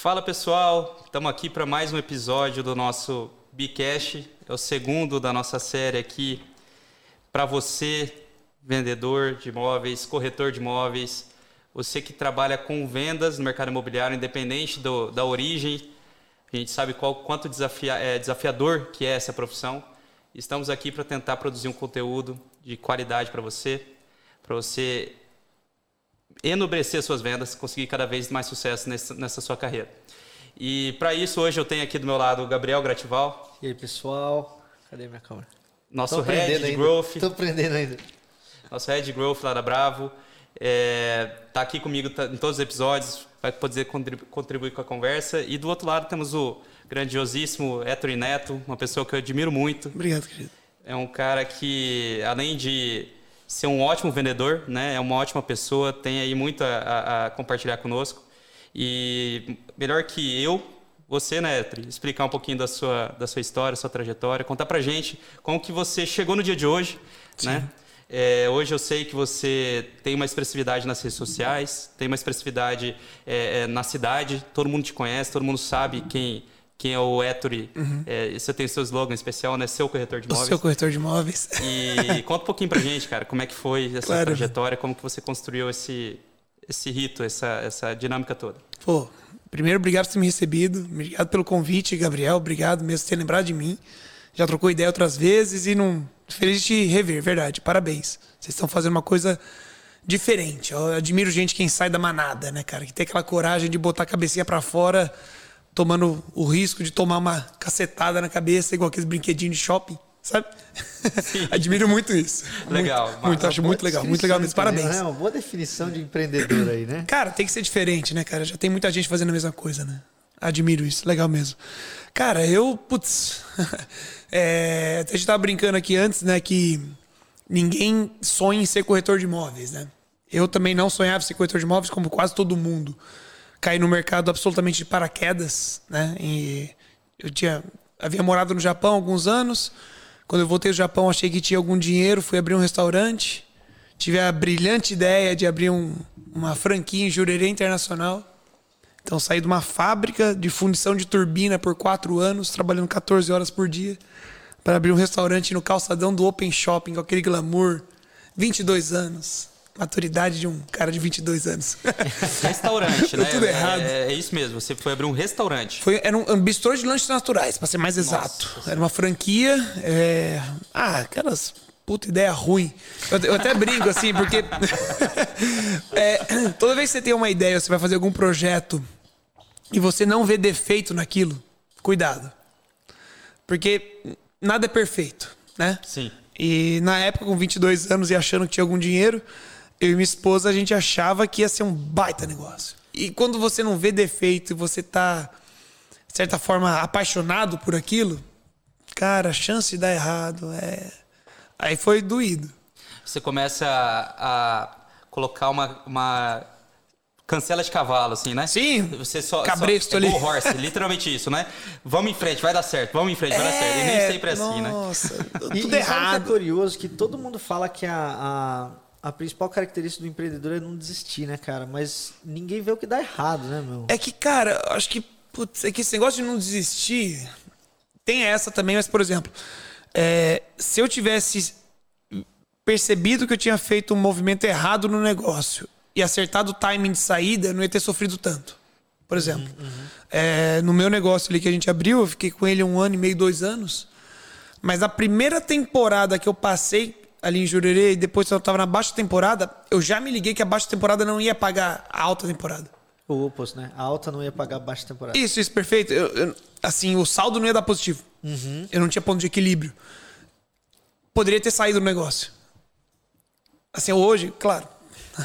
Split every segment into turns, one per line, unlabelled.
Fala pessoal, estamos aqui para mais um episódio do nosso Bcash. É o segundo da nossa série aqui para você, vendedor de imóveis, corretor de imóveis, você que trabalha com vendas no mercado imobiliário, independente do, da origem. A gente sabe qual, quanto desafia, é, desafiador que é essa profissão. Estamos aqui para tentar produzir um conteúdo de qualidade para você, para você enobrecer suas vendas, conseguir cada vez mais sucesso nessa, nessa sua carreira. E para isso, hoje eu tenho aqui do meu lado o Gabriel Gratival.
E aí, pessoal? Cadê minha câmera?
Nosso Head de Growth.
Tô aprendendo ainda.
Nosso Head de Growth lá da Bravo. É, tá aqui comigo tá, em todos os episódios, vai poder contribuir com a conversa. E do outro lado temos o grandiosíssimo Héctor Neto, uma pessoa que eu admiro muito.
Obrigado, querido.
É um cara que, além de ser um ótimo vendedor, né? É uma ótima pessoa, tem aí muito a, a compartilhar conosco. E melhor que eu, você, né, Etri, explicar um pouquinho da sua, da sua história, sua trajetória, contar pra gente como que você chegou no dia de hoje, Sim. né? É, hoje eu sei que você tem uma expressividade nas redes sociais, tem uma expressividade é, é, na cidade, todo mundo te conhece, todo mundo sabe quem quem é o Ettore. Uhum. É, você tem o seu slogan especial, né? Seu corretor de imóveis.
O seu corretor de imóveis.
E conta um pouquinho pra gente, cara, como é que foi essa claro. trajetória, como que você construiu esse, esse rito, essa, essa dinâmica toda.
Pô, primeiro, obrigado por ter me recebido, obrigado pelo convite, Gabriel, obrigado mesmo por ter lembrado de mim. Já trocou ideia outras vezes e não... Feliz de te rever, verdade, parabéns. Vocês estão fazendo uma coisa diferente. Eu admiro gente quem sai da manada, né, cara? Que tem aquela coragem de botar a cabecinha para fora tomando o risco de tomar uma cacetada na cabeça, igual aqueles brinquedinhos de shopping, sabe? Admiro muito isso.
Legal.
Muito, muito acho muito legal. Muito legal mesmo. Parabéns.
É uma boa definição de empreendedor aí, né?
Cara, tem que ser diferente, né, cara? Já tem muita gente fazendo a mesma coisa, né? Admiro isso. Legal mesmo. Cara, eu, putz. é, a gente tava brincando aqui antes, né, que ninguém sonha em ser corretor de imóveis, né? Eu também não sonhava em ser corretor de imóveis, como quase todo mundo caí no mercado absolutamente de paraquedas, né? E eu tinha havia morado no Japão há alguns anos. Quando eu voltei do Japão, achei que tinha algum dinheiro, fui abrir um restaurante. Tive a brilhante ideia de abrir um, uma franquia em Jurerê Internacional. Então saí de uma fábrica de fundição de turbina por quatro anos, trabalhando 14 horas por dia, para abrir um restaurante no calçadão do Open Shopping, com aquele glamour. 22 anos maturidade de um cara de 22 anos.
Restaurante, né?
Tudo errado.
É, é, isso mesmo, você foi abrir um restaurante.
Foi, era um, um bistrô de lanches naturais, para ser mais exato. Nossa. Era uma franquia. É... Ah, aquelas puta ideia ruim. Eu, eu até brinco assim, porque é, toda vez que você tem uma ideia, você vai fazer algum projeto e você não vê defeito naquilo, cuidado. Porque nada é perfeito, né?
Sim.
E na época, com 22 anos e achando que tinha algum dinheiro, eu e minha esposa, a gente achava que ia ser um baita negócio. E quando você não vê defeito e você tá, de certa forma, apaixonado por aquilo, cara, a chance de dar errado é. Aí foi doído.
Você começa a, a colocar uma, uma cancela de cavalo, assim, né?
Sim.
Você só.
Cabresto
só,
ali.
É horse, literalmente isso, né? Vamos em frente, vai dar certo, vamos em frente, vai dar certo. E nem
É,
sempre é assim, né?
Nossa, tudo
E, e sabe o que é
errado.
curioso? Que todo mundo fala que a, a, a principal característica do empreendedor é não desistir, né, cara? Mas ninguém vê o que dá errado, né, meu?
É que, cara, acho que, putz, é que esse negócio de não desistir tem essa também, mas, por exemplo, é, se eu tivesse percebido que eu tinha feito um movimento errado no negócio e acertado o timing de saída, eu não ia ter sofrido tanto. Por exemplo, é, no meu negócio ali que a gente abriu, eu fiquei com ele um ano e meio, dois anos. Mas a primeira temporada que eu passei ali em Jurerê e depois eu estava na baixa temporada, eu já me liguei que a baixa temporada não ia pagar a alta temporada.
O oposto, né? A alta não ia pagar a baixa temporada.
Isso, isso, perfeito. Eu- eu- assim, o saldo não ia dar positivo. Eu não tinha ponto de equilíbrio. Poderia ter saído do negócio. Assim, hoje, claro.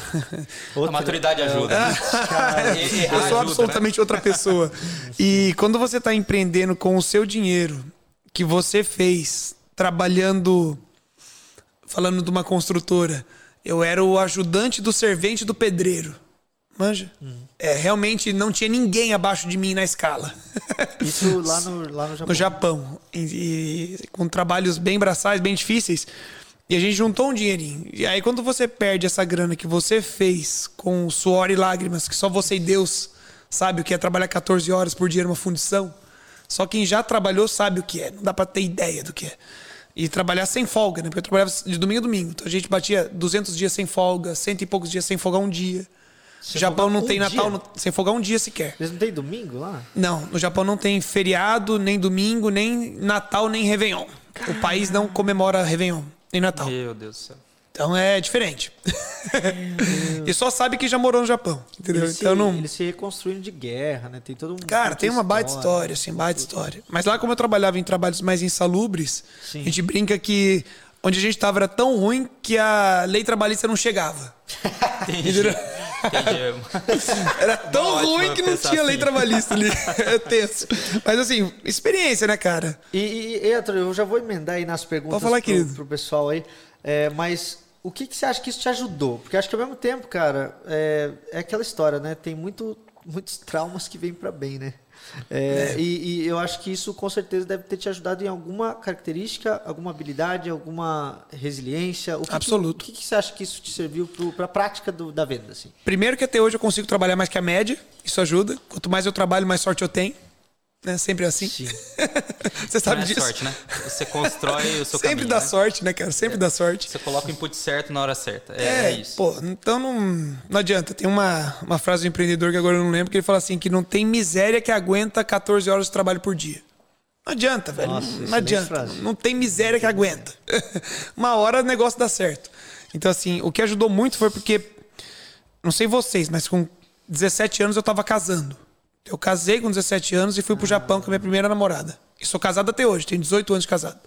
A
Outra-
maturidade ajuda. Né?
Eu sou
ajuda,
absolutamente outra pessoa. E quando você está empreendendo com o seu dinheiro que você fez trabalhando, falando de uma construtora, eu era o ajudante do servente do pedreiro. Manja? É, realmente não tinha ninguém abaixo de mim na escala.
Isso lá no, lá no Japão.
no Japão. E, e com trabalhos bem braçais, bem difíceis. E a gente juntou um dinheirinho. E aí, quando você perde essa grana que você fez com suor e lágrimas, que só você e Deus sabe o que é trabalhar 14 horas por dia numa fundição. Só quem já trabalhou sabe o que é. Não dá para ter ideia do que é. E trabalhar sem folga, né? Porque eu trabalhava de domingo a domingo. Então a gente batia 200 dias sem folga, cento e poucos dias sem folgar um dia. No Japão não um tem Natal no, sem folgar um dia sequer.
Eles não tem domingo lá?
Não, no Japão não tem feriado, nem domingo, nem Natal, nem Réveillon. Caramba. O país não comemora Réveillon, nem Natal.
Meu Deus do céu.
Então é diferente. e só sabe que já morou no Japão, entendeu?
Eles
então
se,
não.
Eles se reconstruindo de guerra, né? Tem todo um.
Cara, tem uma baita história, assim, baita história. Mas lá, como eu trabalhava em trabalhos mais insalubres, Sim. a gente brinca que onde a gente estava era tão ruim que a lei trabalhista não chegava.
Entendi.
Era tão ruim que não tinha assim. lei trabalhista ali. É tenso. Mas assim, experiência, né, cara?
E, e, eu já vou emendar aí nas perguntas
falar, pro,
pro pessoal aí. É, mas o que, que você acha que isso te ajudou? Porque acho que ao mesmo tempo, cara, é, é aquela história, né? Tem muito, muitos traumas que vêm para bem, né? É, é. E, e, eu acho que isso com certeza deve ter te ajudado em alguma característica, alguma habilidade, alguma resiliência. O que
Absoluto.
Que, o que, que, você acha que isso te serviu para a prática do, da venda? Assim?
Primeiro que até hoje eu consigo trabalhar mais que a média, isso ajuda. Quanto mais eu trabalho, mais sorte eu tenho. Né? Sempre assim.
Sim.
Você sabe
Não
é disso.
sorte, né? Você constrói o seu
Sempre
caminho,
dá
né?
sorte, né, cara? Sempre
é.
dá sorte.
Você coloca o input certo na hora certa. É,
é,
é isso.
Pô, então não, não adianta. Tem uma, uma frase do empreendedor que agora eu não lembro, que ele fala assim, que não tem miséria que aguenta 14 horas de trabalho por dia. Não adianta, velho.
Nossa,
não, não adianta.
Frase.
Não tem miséria que aguenta. uma hora o negócio dá certo. Então, assim, o que ajudou muito foi porque, não sei vocês, mas com 17 anos eu tava casando. Eu casei com 17 anos e fui pro Japão com a minha primeira namorada. E sou casado até hoje, tenho 18 anos de casado.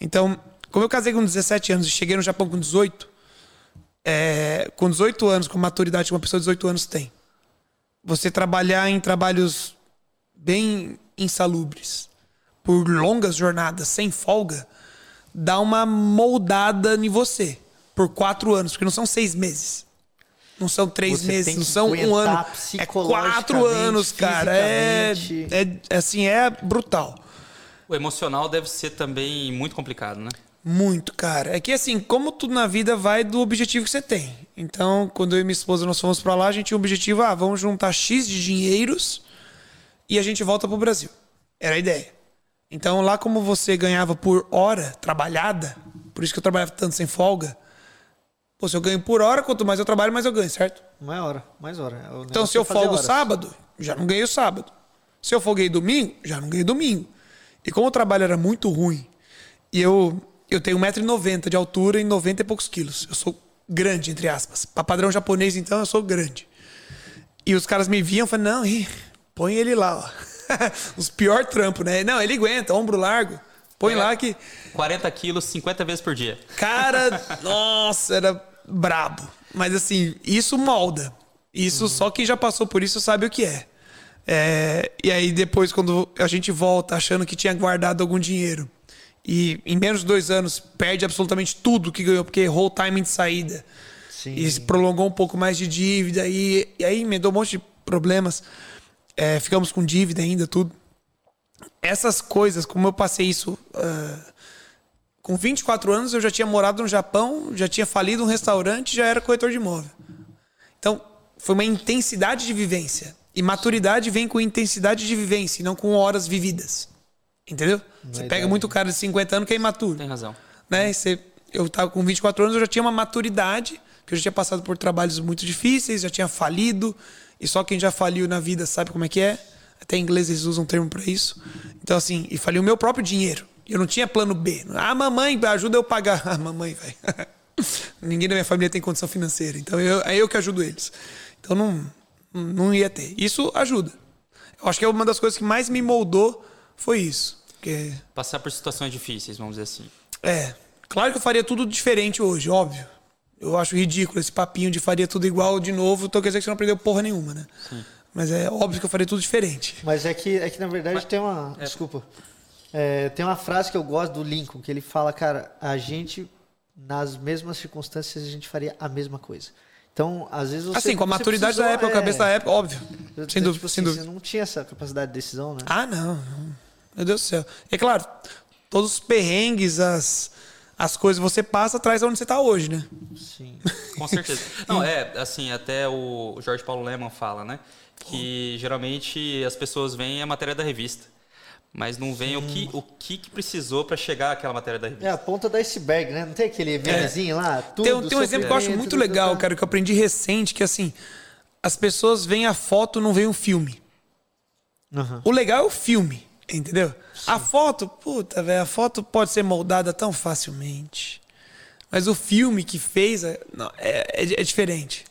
Então, como eu casei com 17 anos e cheguei no Japão com 18, é, com 18 anos, com a maturidade que uma pessoa de 18 anos tem, você trabalhar em trabalhos bem insalubres, por longas jornadas, sem folga, dá uma moldada em você por quatro anos, porque não são seis meses. Não são três
Você
meses, não são um ano. É quatro anos, cara. É, é, assim, é brutal.
O emocional deve ser também muito complicado, né?
Muito, cara. É que assim, como tudo na vida vai do objetivo que você tem. Então, quando eu e minha esposa nós fomos para lá, a gente tinha o objetivo, ah, vamos juntar X de dinheiros e a gente volta pro Brasil. Era a ideia. Então, lá como você ganhava por hora trabalhada, por isso que eu trabalhava tanto sem folga, Pô, se eu ganho por hora, quanto mais eu trabalho, mais eu ganho, certo?
Mais hora, mais hora.
então, se eu folgo horas. sábado, já não ganhei o sábado. Se eu folguei domingo, já não ganhei domingo. E como o trabalho era muito ruim, e eu, eu tenho 1,90m de altura e 90 e poucos quilos. Eu sou grande, entre aspas. Para padrão japonês, então, eu sou grande. E os caras me viam e não, ih, põe ele lá, ó. Os pior trampo, né? Não, ele aguenta, ombro largo. Põe é, lá que.
40 quilos, 50 vezes por dia.
Cara, nossa, era brabo. Mas assim, isso molda. Isso uhum. só quem já passou por isso sabe o que é. é. E aí depois, quando a gente volta achando que tinha guardado algum dinheiro e em menos de dois anos perde absolutamente tudo que ganhou, porque errou o timing de saída. Sim. E prolongou um pouco mais de dívida. E, e aí emendou um monte de problemas. É, ficamos com dívida ainda, tudo essas coisas, como eu passei isso uh, com 24 anos, eu já tinha morado no Japão, já tinha falido um restaurante, já era corretor de imóvel. Então, foi uma intensidade de vivência. E maturidade vem com intensidade de vivência, e não com horas vividas. Entendeu? Você pega muito cara de 50 anos que é imaturo.
Tem razão.
Né? Você, eu estava com 24 anos, eu já tinha uma maturidade, que eu já tinha passado por trabalhos muito difíceis, já tinha falido, e só quem já faliu na vida sabe como é que é. Até em inglês eles usam um termo para isso. Então, assim, e falei o meu próprio dinheiro. Eu não tinha plano B. Ah, mamãe, ajuda eu pagar. Ah, mamãe, velho. Ninguém da minha família tem condição financeira. Então, eu, é eu que ajudo eles. Então, não, não ia ter. Isso ajuda. Eu acho que é uma das coisas que mais me moldou foi isso. Porque...
Passar por situações difíceis, vamos dizer assim.
É. Claro que eu faria tudo diferente hoje, óbvio. Eu acho ridículo esse papinho de faria tudo igual de novo. Então quer dizer que você não aprendeu porra nenhuma, né? Sim. Mas é óbvio que eu faria tudo diferente.
Mas é que, é que na verdade Mas, tem uma. É. Desculpa. É, tem uma frase que eu gosto do Lincoln, que ele fala, cara, a gente, nas mesmas circunstâncias, a gente faria a mesma coisa. Então, às vezes você.
Assim, com a maturidade da época, é... a cabeça da época, óbvio.
Eu,
sem dúvida,
tipo
sem
assim,
dúvida.
Você não tinha essa capacidade de decisão, né?
Ah, não. não. Meu Deus do céu. É claro, todos os perrengues, as, as coisas você passa atrás de onde você está hoje, né?
Sim. Com certeza. Não, é, assim, até o Jorge Paulo Leman fala, né? Que geralmente as pessoas veem a matéria da revista, mas não veem o que, o que, que precisou para chegar àquela matéria da revista.
É a ponta do iceberg, né? Não tem aquele memezinho lá? Tudo,
Tem, um- tem um exemplo que eu acho muito
tudo,
legal, cara, que eu aprendi recente, que assim, as pessoas veem a foto, não veem o filme.
Aham.
O legal é o filme, entendeu? A foto, puta, velho, a foto pode ser moldada tão facilmente. Mas o filme que fez é, não, é, é- é diferente.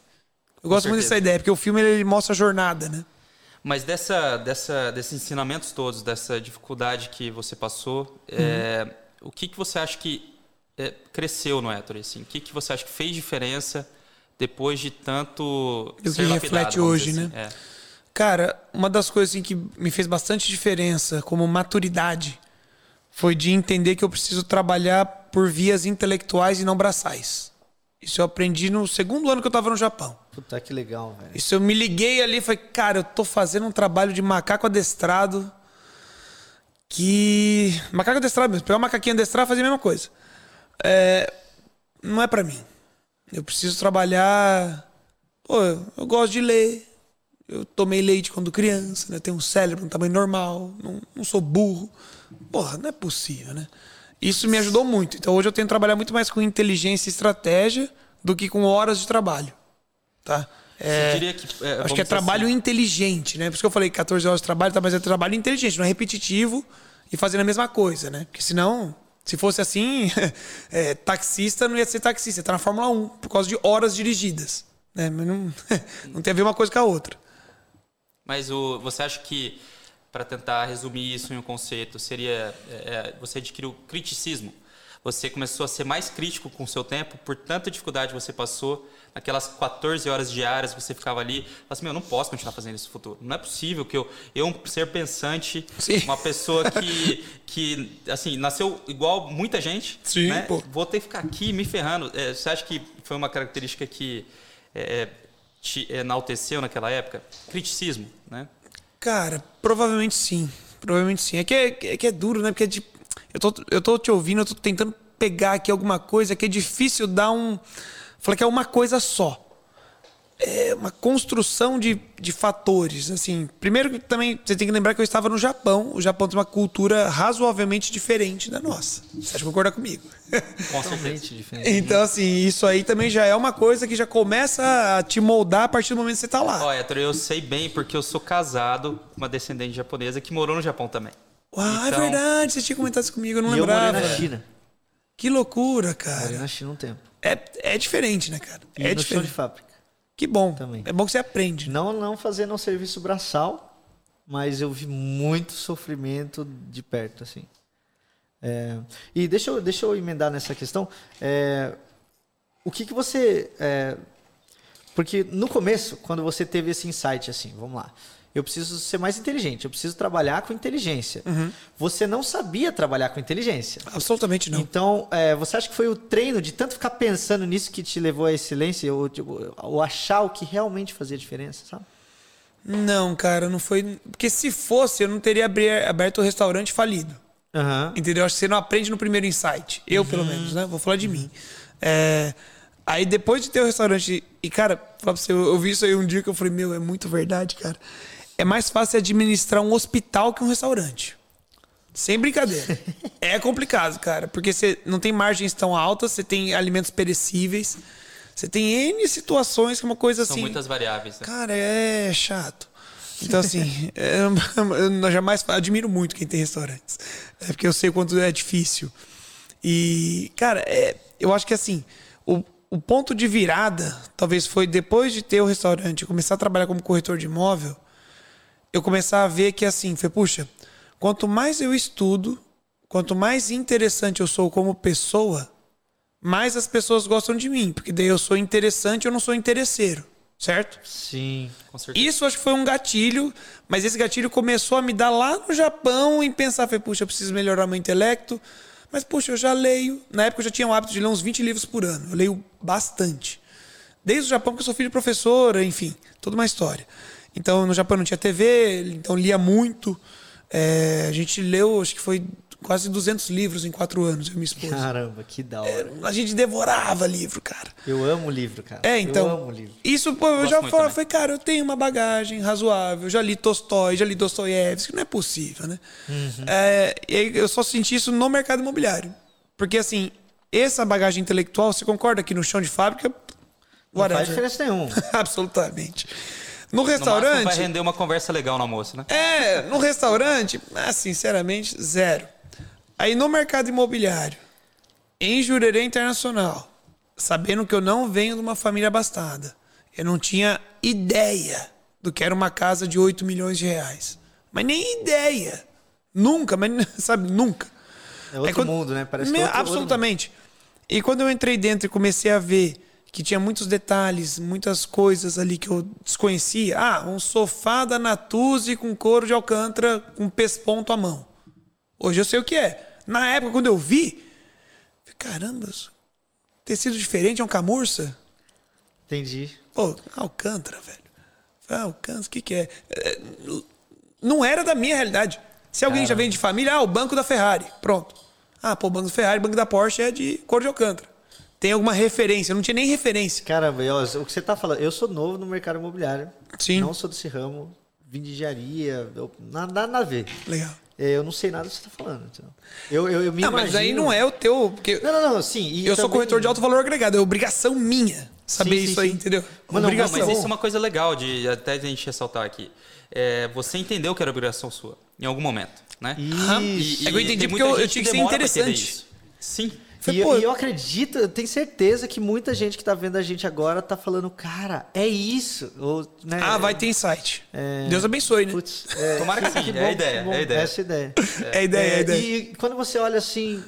Eu gosto muito dessa ideia, porque o filme ele mostra a jornada, né?
Mas dessa, dessa, desses ensinamentos todos, dessa dificuldade que você passou, é, o que, que você acha que é, cresceu no Ettore? Assim? O que, que você acha que fez diferença depois de tanto
E o que reflete hoje, né?
assim? É.
Cara, uma das coisas assim, que me fez bastante diferença como maturidade foi de entender que eu preciso trabalhar por vias intelectuais e não braçais. Isso eu aprendi no segundo ano que eu tava no Japão.
Puta, que legal, velho.
Isso eu me liguei ali e falei, cara, eu tô fazendo um trabalho de macaco adestrado que. Macaco adestrado mesmo. Pegar um macaquinho adestrado e fazer a mesma coisa. É... Não é pra mim. Eu preciso trabalhar. Pô, eu, gosto de ler. Eu tomei leite quando criança, né? Tenho um cérebro, um tamanho normal. Não, não sou burro. Porra, não é possível, né? Isso me ajudou muito. Então hoje eu tenho que trabalhar muito mais com inteligência e estratégia do que com horas de trabalho. Tá?
Você diria que. é,
Acho que é
dizer
trabalho
assim,
inteligente, né? Por isso que eu falei 14 horas de trabalho, tá? mas é trabalho inteligente, não é repetitivo e fazendo a mesma coisa, né? Porque senão, se fosse assim, é, taxista não ia ser taxista, tá na Fórmula 1, por causa de horas dirigidas. Né? Mas não, não tem a ver uma coisa com a outra.
Mas o, você acha que, para tentar resumir isso em um conceito, seria. é, é, você adquiriu criticismo? Você começou a ser mais crítico com o seu tempo por tanta dificuldade que você passou, naquelas 14 horas diárias que você ficava ali, falava assim, meu, eu não posso continuar fazendo isso no futuro. Não é possível que eu, eu um ser pensante,
Sim.
uma pessoa que, que, assim, nasceu igual muita gente,
Sim,
né? vou ter que ficar aqui me ferrando. É, você acha que foi uma característica que é, te enalteceu naquela época? Criticismo, né?
Cara, provavelmente sim. Provavelmente sim. É que é, é que é duro, né? Porque é de, eu, tô, eu tô te ouvindo, eu tô tentando pegar aqui alguma coisa que é difícil dar um. Falar que é uma coisa só. É uma construção de, de fatores. Assim, primeiro que também você tem que lembrar que eu estava no Japão. O Japão tem uma cultura razoavelmente diferente da nossa. Você acha que concorda comigo?
Totalmente diferente.
então, assim, isso aí também já é uma coisa que já começa a te moldar a partir do momento que você tá lá.
Ó, Héctor, eu sei bem porque eu sou casado com uma descendente japonesa que morou no Japão também.
Uau, é
Então-
verdade, você tinha comentado isso comigo, eu não
E eu morei
lembrava.
na China.
Que loucura,
Morei
cara.
na China um tempo.
É, é diferente, né, cara?
E
é
no chão de
diferente.
fábrica.
Que bom.
Também.
É bom que você aprende.
Não, não fazendo um serviço braçal, mas eu vi muito sofrimento de perto, assim. É, e deixa eu, deixa eu emendar nessa questão. É, o que, que você. é, porque no começo, quando você teve esse insight, assim, vamos lá. Eu preciso ser mais inteligente, eu preciso trabalhar com inteligência. Você não sabia trabalhar com inteligência.
Absolutamente não.
Então, é, você acha que foi o treino de tanto ficar pensando nisso que te levou à excelência, ou, tipo, ou achar o que realmente fazia diferença, sabe?
Não, cara, não foi. Porque se fosse, eu não teria aberto o restaurante falido.
Aham.
Entendeu? Acho que você não aprende no primeiro insight. Eu, pelo menos, né? Vou falar de mim. É, Aí depois de ter o restaurante. E, cara, falar pra você, eu, eu vi isso aí um dia que eu falei, meu, é muito verdade, cara. É mais fácil administrar um hospital que um restaurante. Sem brincadeira. é complicado, cara. Porque você não tem margens tão altas, você tem alimentos perecíveis. Você tem N situações que é uma coisa
São
assim.
muitas variáveis. né?
Cara, é chato. Então, assim, é, eu jamais admiro muito quem tem restaurantes. É porque eu sei quanto é difícil. E, cara, é, eu acho que assim, o, o ponto de virada talvez foi depois de ter o restaurante, eu começar a trabalhar como corretor de imóvel, eu começar a ver que assim, foi, puxa, quanto mais eu estudo, quanto mais interessante eu sou como pessoa, mais as pessoas gostam de mim, porque daí eu sou interessante, eu não sou interesseiro, certo?
Sim.
Com certeza.
Isso acho que foi um gatilho, mas esse gatilho começou a me dar lá no Japão em pensar, falei, puxa, eu preciso melhorar meu intelecto. Mas, puxa, eu já leio. Na época eu já tinha o hábito de ler uns 20 livros por ano. Eu leio bastante. Desde o Japão, porque eu sou filho de professora, enfim, toda uma história. Então, no Japão não tinha TV, então lia muito. É, a gente leu, acho que foi quase 200 livros em quatro anos, eu e minha esposa.
Caramba, que da hora.
A gente devorava livro, cara.
Eu amo livro, cara.
É, então.
Eu amo livro.
Isso, pô, eu
Gosto
já falei, falei, cara, eu tenho uma bagagem razoável, já li Tolstói, já li Dostoiévski, não é possível, né?
Uhum.
É, e aí eu só senti isso no mercado imobiliário. Porque, assim, essa bagagem intelectual, você concorda que no chão de fábrica,
Não faz diferença nenhuma.
Absolutamente. No
No
restaurante.
vai render uma conversa legal no almoço, né?
É, no restaurante, ah, sinceramente, zero. Aí no mercado imobiliário, em Jurerê Internacional, sabendo que eu não venho de uma família abastada, eu não tinha ideia do que era uma casa de 8 milhões de reais. Mas nem ideia. Nunca, mas sabe, nunca.
É outro
quando-
mundo, né? Parece que é outro- outro
absolutamente. E quando eu entrei dentro e comecei a ver que tinha muitos detalhes, muitas coisas ali que eu desconhecia. Ah, um sofá da Natuzzi com couro de alcântara com pesponto à mão. Hoje eu sei o que é. Na época, quando eu vi, caramba, tecido diferente, é um camurça?
Entendi.
Pô, Alcântara, velho. Falei, Alcântara, o que, que é? É, Não era da minha realidade. Se alguém já vem de família, ah, o banco da Ferrari. Pronto. Ah, pô, o banco da Ferrari, o banco da Porsche é de cor de Alcântara. Tem alguma referência? Eu não tinha nem referência.
Caramba, e, o que você tá falando, eu sou novo no mercado imobiliário.
Sim.
Não sou desse ramo, vim de engenharia, eu- nada, nada a ver.
Legal.
É, Eu não sei nada do que você tá falando. entendeu? Eu, eu, eu me
Não, mas aí
imagino-
não é o teu. Porque
Não, não, não, sim. e
eu sou
também-
corretor de alto valor agregado. É obrigação minha saber
Sim, sim,
isso aí,
sim.
entendeu?
Mas não,
obrigação.
Mas isso é uma coisa legal de até a gente ressaltar aqui. É, você entendeu que era obrigação sua, em algum momento, né?
Isso.
É que eu entendi porque eu- eu tinha que ser
entender
interessante.
Sim.
Falei,
E,
pô,
e eu acredito, eu tenho certeza que muita gente que tá vendo a gente agora tá falando, cara, é isso. Ou, né,
Ah, vai ter insight.
É.
Deus abençoe, né?
Putz, é,
Tomara que sim, é a ideia,
bom,
é a ideia.
Essa é ideia.
É a ideia, é a ideia.
E quando você olha assim,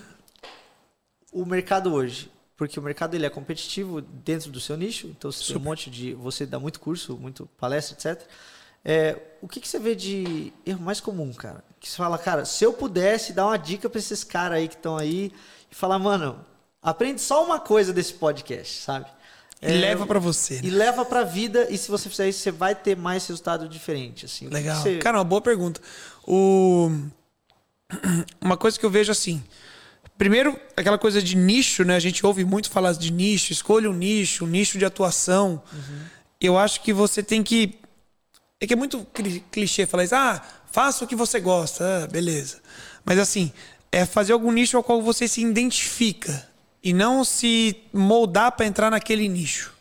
o mercado hoje, porque o mercado ele é competitivo dentro do seu nicho, então você tem um monte de. Você dá muito curso, muito palestra, etc. É, o que, que você vê de erro mais comum, cara? Que você fala, cara, se eu pudesse dar uma dica para esses caras aí que estão aí e falar, mano, aprende só uma coisa desse podcast, sabe?
E leva pra você.
É, E
né?
leva pra vida, e se você fizer isso, você vai ter mais resultado diferente. Assim.
Legal.
você-
Cara, uma boa pergunta. O... Uma coisa que eu vejo assim. Primeiro, aquela coisa de nicho, né? A gente ouve muito falar de nicho, escolha um nicho, um nicho de atuação. Eu acho que você tem que. É que é muito cli- clichê falar isso. Ah, faça o que você gosta. Ah, beleza. Mas assim, é fazer algum nicho ao qual você se identifica. E não se moldar para entrar naquele nicho.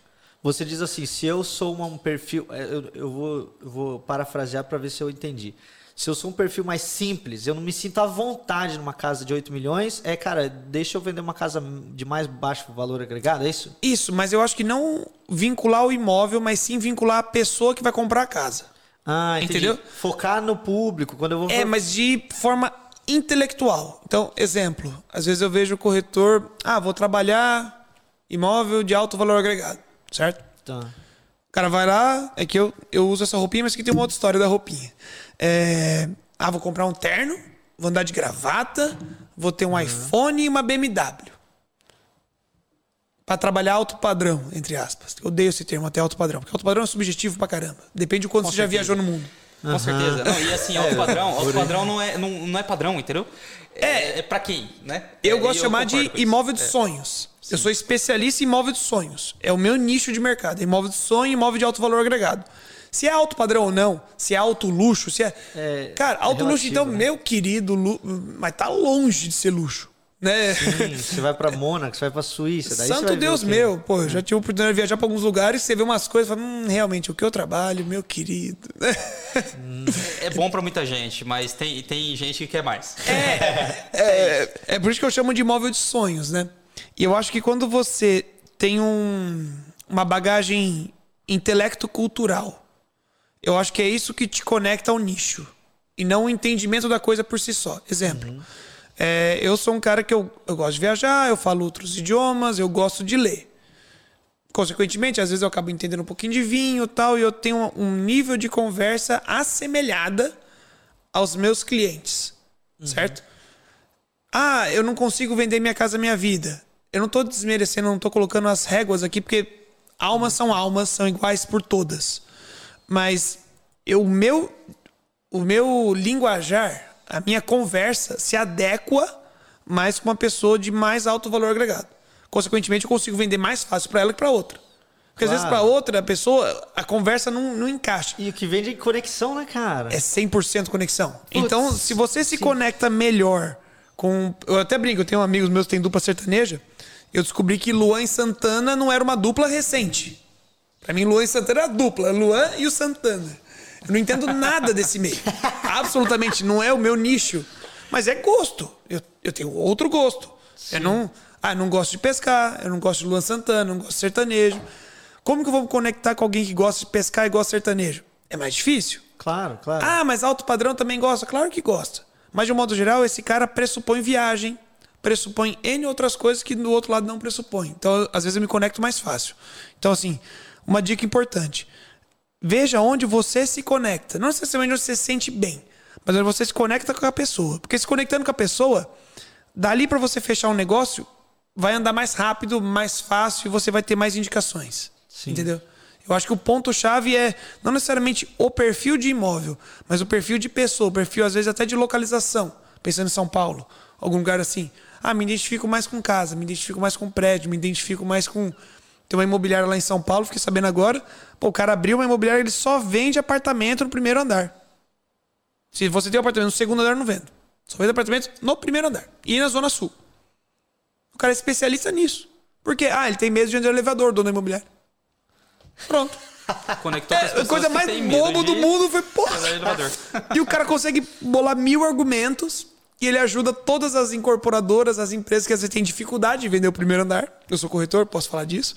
Você diz assim, se eu sou uma- um perfil, é, eu, eu vou, eu vou parafrasear para ver se eu entendi. Se eu sou um perfil mais simples, eu não me sinto à vontade numa casa de 8 milhões, é, cara, deixa eu vender uma casa de mais baixo valor agregado, é isso?
Isso, mas eu acho que não vincular o imóvel, mas sim vincular a pessoa que vai comprar a casa.
Ah, entendi.
Entendeu?
Focar no público, quando eu vou...
É, mas de forma intelectual. Então, exemplo, às vezes eu vejo o corretor, ah, vou trabalhar imóvel de alto valor agregado, certo?
Tá.
O cara vai lá, é que eu, eu uso essa roupinha, mas aqui tem uma outra história da roupinha. É, ah, vou comprar um terno, vou andar de gravata, vou ter um iPhone e uma BMW. Pra trabalhar alto padrão, entre aspas. Eu odeio esse termo, até alto padrão, porque alto padrão é subjetivo pra caramba. Depende de quanto você já viajou no mundo.
Com certeza. Não, e assim, alto padrão, alto padrão não é, não, não é padrão, entendeu? É, é pra quem, né?
Eu
É,
gosto de chamar de imóvel de
É.
sonhos. Eu sou especialista em imóvel de sonhos. É o meu nicho de mercado. É imóvel de sonho e imóvel de alto valor agregado. Se é alto padrão ou não, se é alto luxo, se é.
É,
Cara, alto
é
luxo,
relativo,
então,
né?
meu querido, lu- mas tá longe de ser luxo. Né?
Sim, você vai pra Mônaco, você vai pra Suíça, daí você vai
Santo Deus meu, pô, eu já tive a oportunidade de viajar pra alguns lugares, você vê umas coisas e fala, hum, realmente, o que eu trabalho, meu querido.
É bom pra muita gente, mas tem, tem gente que quer mais.
É, é por isso que eu chamo de imóvel de sonhos, né? E eu acho que quando você tem um, uma bagagem intelecto-cultural, eu acho que é isso que te conecta ao nicho. E não o entendimento da coisa por si só. Exemplo. É, eu sou um cara que eu, eu gosto de viajar, eu falo outros idiomas, eu gosto de ler. Consequentemente, às vezes eu acabo entendendo um pouquinho de vinho e tal, e eu tenho um nível de conversa assemelhada aos meus clientes. Certo? Ah, eu não consigo vender minha casa, minha vida. Eu não tô desmerecendo, não tô colocando as réguas aqui, porque almas são almas, são iguais por todas. Mas eu, o meu, o meu linguajar, a minha conversa se adequa mais com uma pessoa de mais alto valor agregado. Consequentemente, eu consigo vender mais fácil para ela que para outra. Porque claro. às vezes para outra pessoa a conversa não, não encaixa.
E o que vende é conexão, né, cara?
É 100% conexão. Putz, então, se você se sim. conecta melhor com. Eu até brinco, eu tenho amigos meus que têm dupla sertaneja. Eu descobri que Luan e Santana não era uma dupla recente. Para mim, Luan e Santana era dupla. Luan e o Santana. Eu não entendo nada desse meio. Absolutamente, não é o meu nicho. Mas é gosto. Eu, eu tenho outro gosto. Sim. Eu não. Ah, não gosto de pescar, eu não gosto de Luan Santana, não gosto de sertanejo. Como que eu vou me conectar com alguém que gosta de pescar e gosta de sertanejo? É mais difícil.
Claro, claro.
Ah, mas alto padrão também gosta? Claro que gosta. Mas de um modo geral, esse cara pressupõe viagem, pressupõe N outras coisas que do outro lado não pressupõe. Então, às vezes eu me conecto mais fácil. Então, assim, uma dica importante. Veja onde você se conecta. Não necessariamente onde você se sente bem, mas onde você se conecta com a pessoa. Porque se conectando com a pessoa, dali para você fechar um negócio, vai andar mais rápido, mais fácil e você vai ter mais indicações. Sim. Entendeu? Eu acho que o ponto-chave é não necessariamente o perfil de imóvel, mas o perfil de pessoa, o perfil às vezes até de localização. Pensando em São Paulo, algum lugar assim. Ah, me identifico mais com casa, me identifico mais com prédio, me identifico mais com. Tem uma imobiliária lá em São Paulo, fiquei sabendo agora. Pô, o cara abriu uma imobiliária, ele só vende apartamento no primeiro andar. Se você tem um apartamento no segundo andar, não vendo. Só vende apartamento no primeiro andar. E na Zona Sul. O cara é especialista nisso. Por quê? Ah, ele tem medo de andar elevador, dono da imobiliária. Pronto.
Conectou é,
a coisa mais bobo do mundo foi, pô. E o cara consegue bolar mil argumentos e ele ajuda todas as incorporadoras, as empresas que às vezes têm dificuldade de vender o primeiro andar. Eu sou corretor, posso falar disso.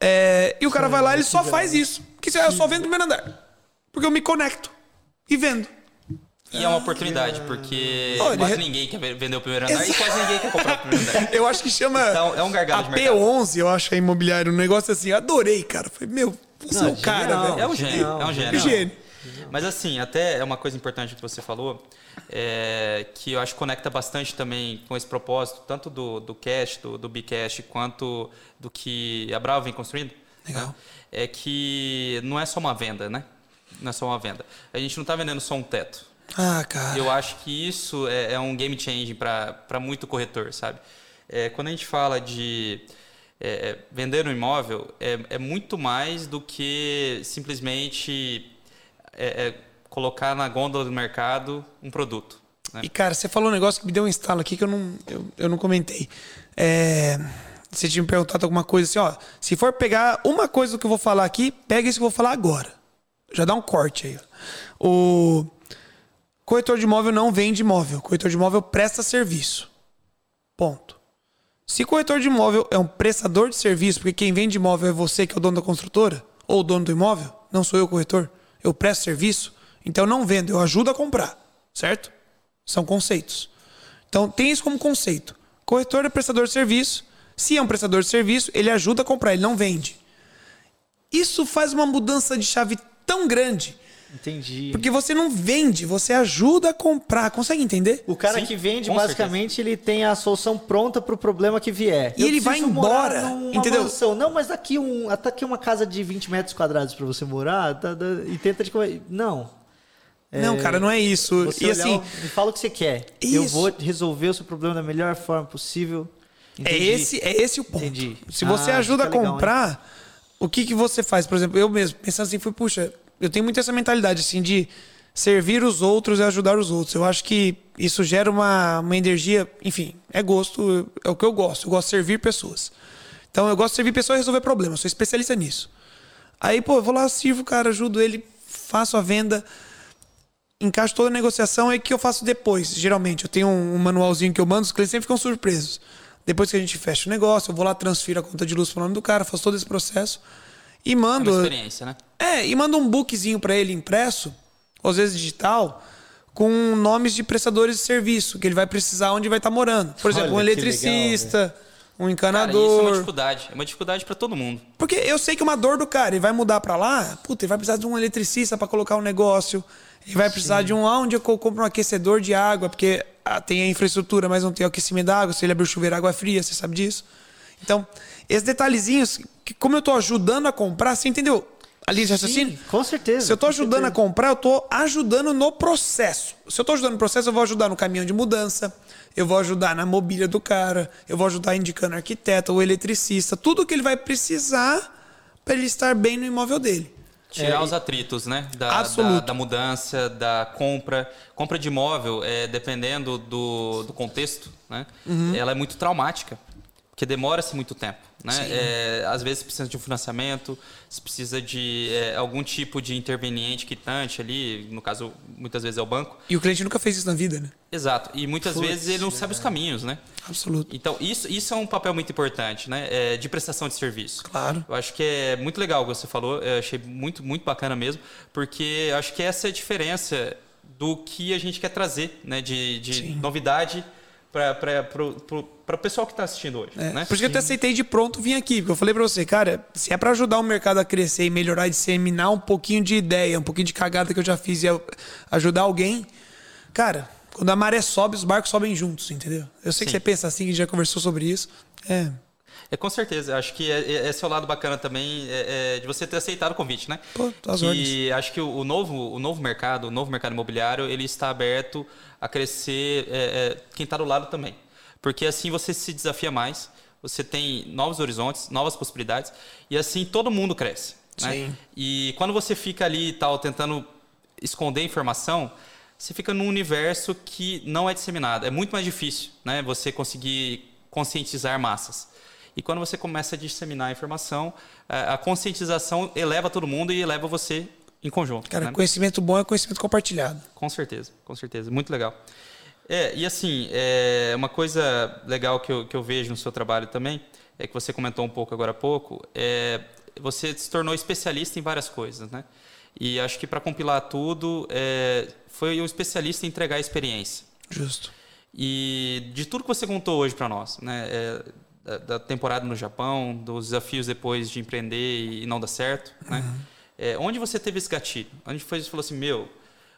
É, e o cara Sim, vai lá e ele só faz isso. Que eu só vendo o primeiro andar. Porque eu me conecto e vendo.
E é uma oportunidade, porque Olha, quase ninguém quer vender o primeiro andar e quase ninguém quer comprar o primeiro andar.
Eu acho que chama.
Então, é um gargalo
de mercado. P11, eu acho, é imobiliário. Um negócio assim, adorei, cara. Falei, meu, você é o cara, velho.
É um gênio, é um gênio. É um gênio. Mas assim, até é uma coisa importante que você falou, é, que eu acho que conecta bastante também com esse propósito, tanto do, do Cash, do, do Bcash, quanto do que a Bravo vem construindo.
Legal. Né?
É que não é só uma venda, né? Não é só uma venda. A gente não está vendendo só um teto.
Ah, cara.
Eu acho que isso é, é um game changing para muito corretor, sabe? É, quando a gente fala de é, é, vender um imóvel, é, é, muito mais do que simplesmente é, é, colocar na gôndola do mercado um produto. Né?
E, cara, você falou um negócio que me deu um instalo aqui que eu não, eu, eu não comentei. você tinha me perguntado alguma coisa assim, ó. Se for pegar uma coisa do que eu vou falar aqui, pega isso que eu vou falar agora. Já dá um corte aí. O Corretor de imóvel não vende imóvel. Corretor de imóvel presta serviço. Ponto. Se corretor de imóvel é um prestador de serviço, porque quem vende imóvel é você que é o dono da construtora, ou o dono do imóvel, não sou eu corretor, eu presto serviço, então eu não vendo, eu ajudo a comprar, certo? São conceitos. Então tem isso como conceito. Corretor é prestador de serviço. Se é um prestador de serviço, ele ajuda a comprar, ele não vende. Isso faz uma mudança de chave tão grande
Entendi.
Porque você não vende, você ajuda a comprar. Consegue entender?
O cara Sim, que vende, basicamente, certeza. ele tem a solução pronta para o problema que vier.
E Eu ele vai embora. Entendeu?
Mansão. Não, mas daqui, um, aqui uma casa de 20 metros quadrados para você morar tá, tá, e tenta de. Não.
Não, é, cara, não é isso.
e assim, me fala o que você quer. Isso. Eu vou resolver o seu problema da melhor forma possível.
É esse, é esse o ponto. Entendi. Se você ah, ajuda a comprar, legal, o que, que você faz? Por exemplo, eu mesmo, pensando assim, fui, puxa, eu tenho muito essa mentalidade, assim, de servir os outros e ajudar os outros. Eu acho que isso gera uma, uma energia, enfim, é gosto, é o que eu gosto. Eu gosto de servir pessoas. Então eu gosto de servir pessoas e resolver problemas, sou especialista nisso. Aí, pô, eu vou lá, sirvo o cara, ajudo ele, faço a venda, encaixo toda a negociação e o que eu faço depois? Geralmente, eu tenho um, um manualzinho que eu mando, os clientes sempre ficam surpresos. Depois que a gente fecha o negócio, eu vou lá, transfiro a conta de luz para o nome do cara, faço todo esse processo. E mando. É
uma experiência, né?
É, e mando um bookzinho para ele impresso, às vezes digital, com nomes de prestadores de serviço, que ele vai precisar onde vai estar tá morando. Por exemplo, Olha, um eletricista. Legal, um encanador. Cara, isso é
uma dificuldade. É uma dificuldade para todo mundo.
Porque eu sei que uma dor do cara, ele vai mudar para lá, puta, ele vai precisar de um eletricista para colocar um negócio. Ele vai precisar Sim. de um, onde eu compro um aquecedor de água, porque ah, tem a infraestrutura, mas não tem aquecimento da água. Se ele abrir o chuveiro, a água é fria, você sabe disso. Então, esses detalhezinhos, que como eu estou ajudando a comprar, você entendeu? a linha de raciocínio?
Sim, com certeza.
Se eu tô
com
ajudando
certeza.
a comprar, eu tô ajudando no processo. Se eu tô ajudando no processo, eu vou ajudar no caminhão de mudança, eu vou ajudar na mobília do cara, eu vou ajudar indicando arquiteto, o eletricista, tudo que ele vai precisar para ele estar bem no imóvel dele.
Tirar os atritos, né? Da, da,
Absoluto.
da mudança, da compra. Compra de imóvel, é, dependendo do, do contexto, né? Ela é muito traumática. Porque demora-se muito tempo. Né? É, às vezes precisa de um financiamento, se precisa de é, algum tipo de interveniente quitante ali, no caso, muitas vezes é o banco.
E o cliente nunca fez isso na vida, né?
Exato. E muitas vezes ele não sabe os caminhos, né?
Absoluto.
Então, isso, isso é um papel muito importante, né? É, de prestação de serviço.
Claro.
Eu acho que é muito legal o que você falou, eu achei muito, muito bacana mesmo, porque eu acho que essa é a diferença do que a gente quer trazer, né? De, de novidade para o pessoal que está assistindo hoje.
É,
né?
Por isso que eu até aceitei de pronto vir aqui. Porque eu falei pra você, cara, se é pra ajudar o mercado a crescer e melhorar e disseminar um pouquinho de ideia, um pouquinho de cagada que eu já fiz e ajudar alguém, cara, quando a maré sobe, os barcos sobem juntos, entendeu? Eu sei que
Sim.
você pensa assim, que a gente já conversou sobre isso. É.
É, com certeza. Acho que é, é, esse é o lado bacana também é, é, de você ter aceitado o convite, né?
Pô,
que
ordens.
acho que o, o novo, o novo mercado, o novo mercado imobiliário, ele está aberto a crescer é, é, quem está do lado também. Porque assim você se desafia mais, você tem novos horizontes, novas possibilidades, e assim todo mundo cresce. Né?
Sim.
E quando você fica ali e tal, tentando esconder informação, você fica num universo que não é disseminado. É muito mais difícil né? você conseguir conscientizar massas. E quando você começa a disseminar a informação, a a conscientização eleva todo mundo e eleva você em conjunto.
Cara,
né?
conhecimento bom é conhecimento compartilhado.
Com certeza, com certeza. Muito legal. É, e assim, é, uma coisa legal que eu, que eu vejo no seu trabalho também, é que você comentou um pouco agora há pouco, é, você se tornou especialista em várias coisas, né? E acho que para compilar tudo, é, foi um especialista em entregar experiência.
Justo.
E de tudo que você contou hoje para nós, né? é, da, da temporada no Japão, dos desafios depois de empreender e não dar certo, né? É, onde você teve esse gatilho? Onde foi você falou assim, meu,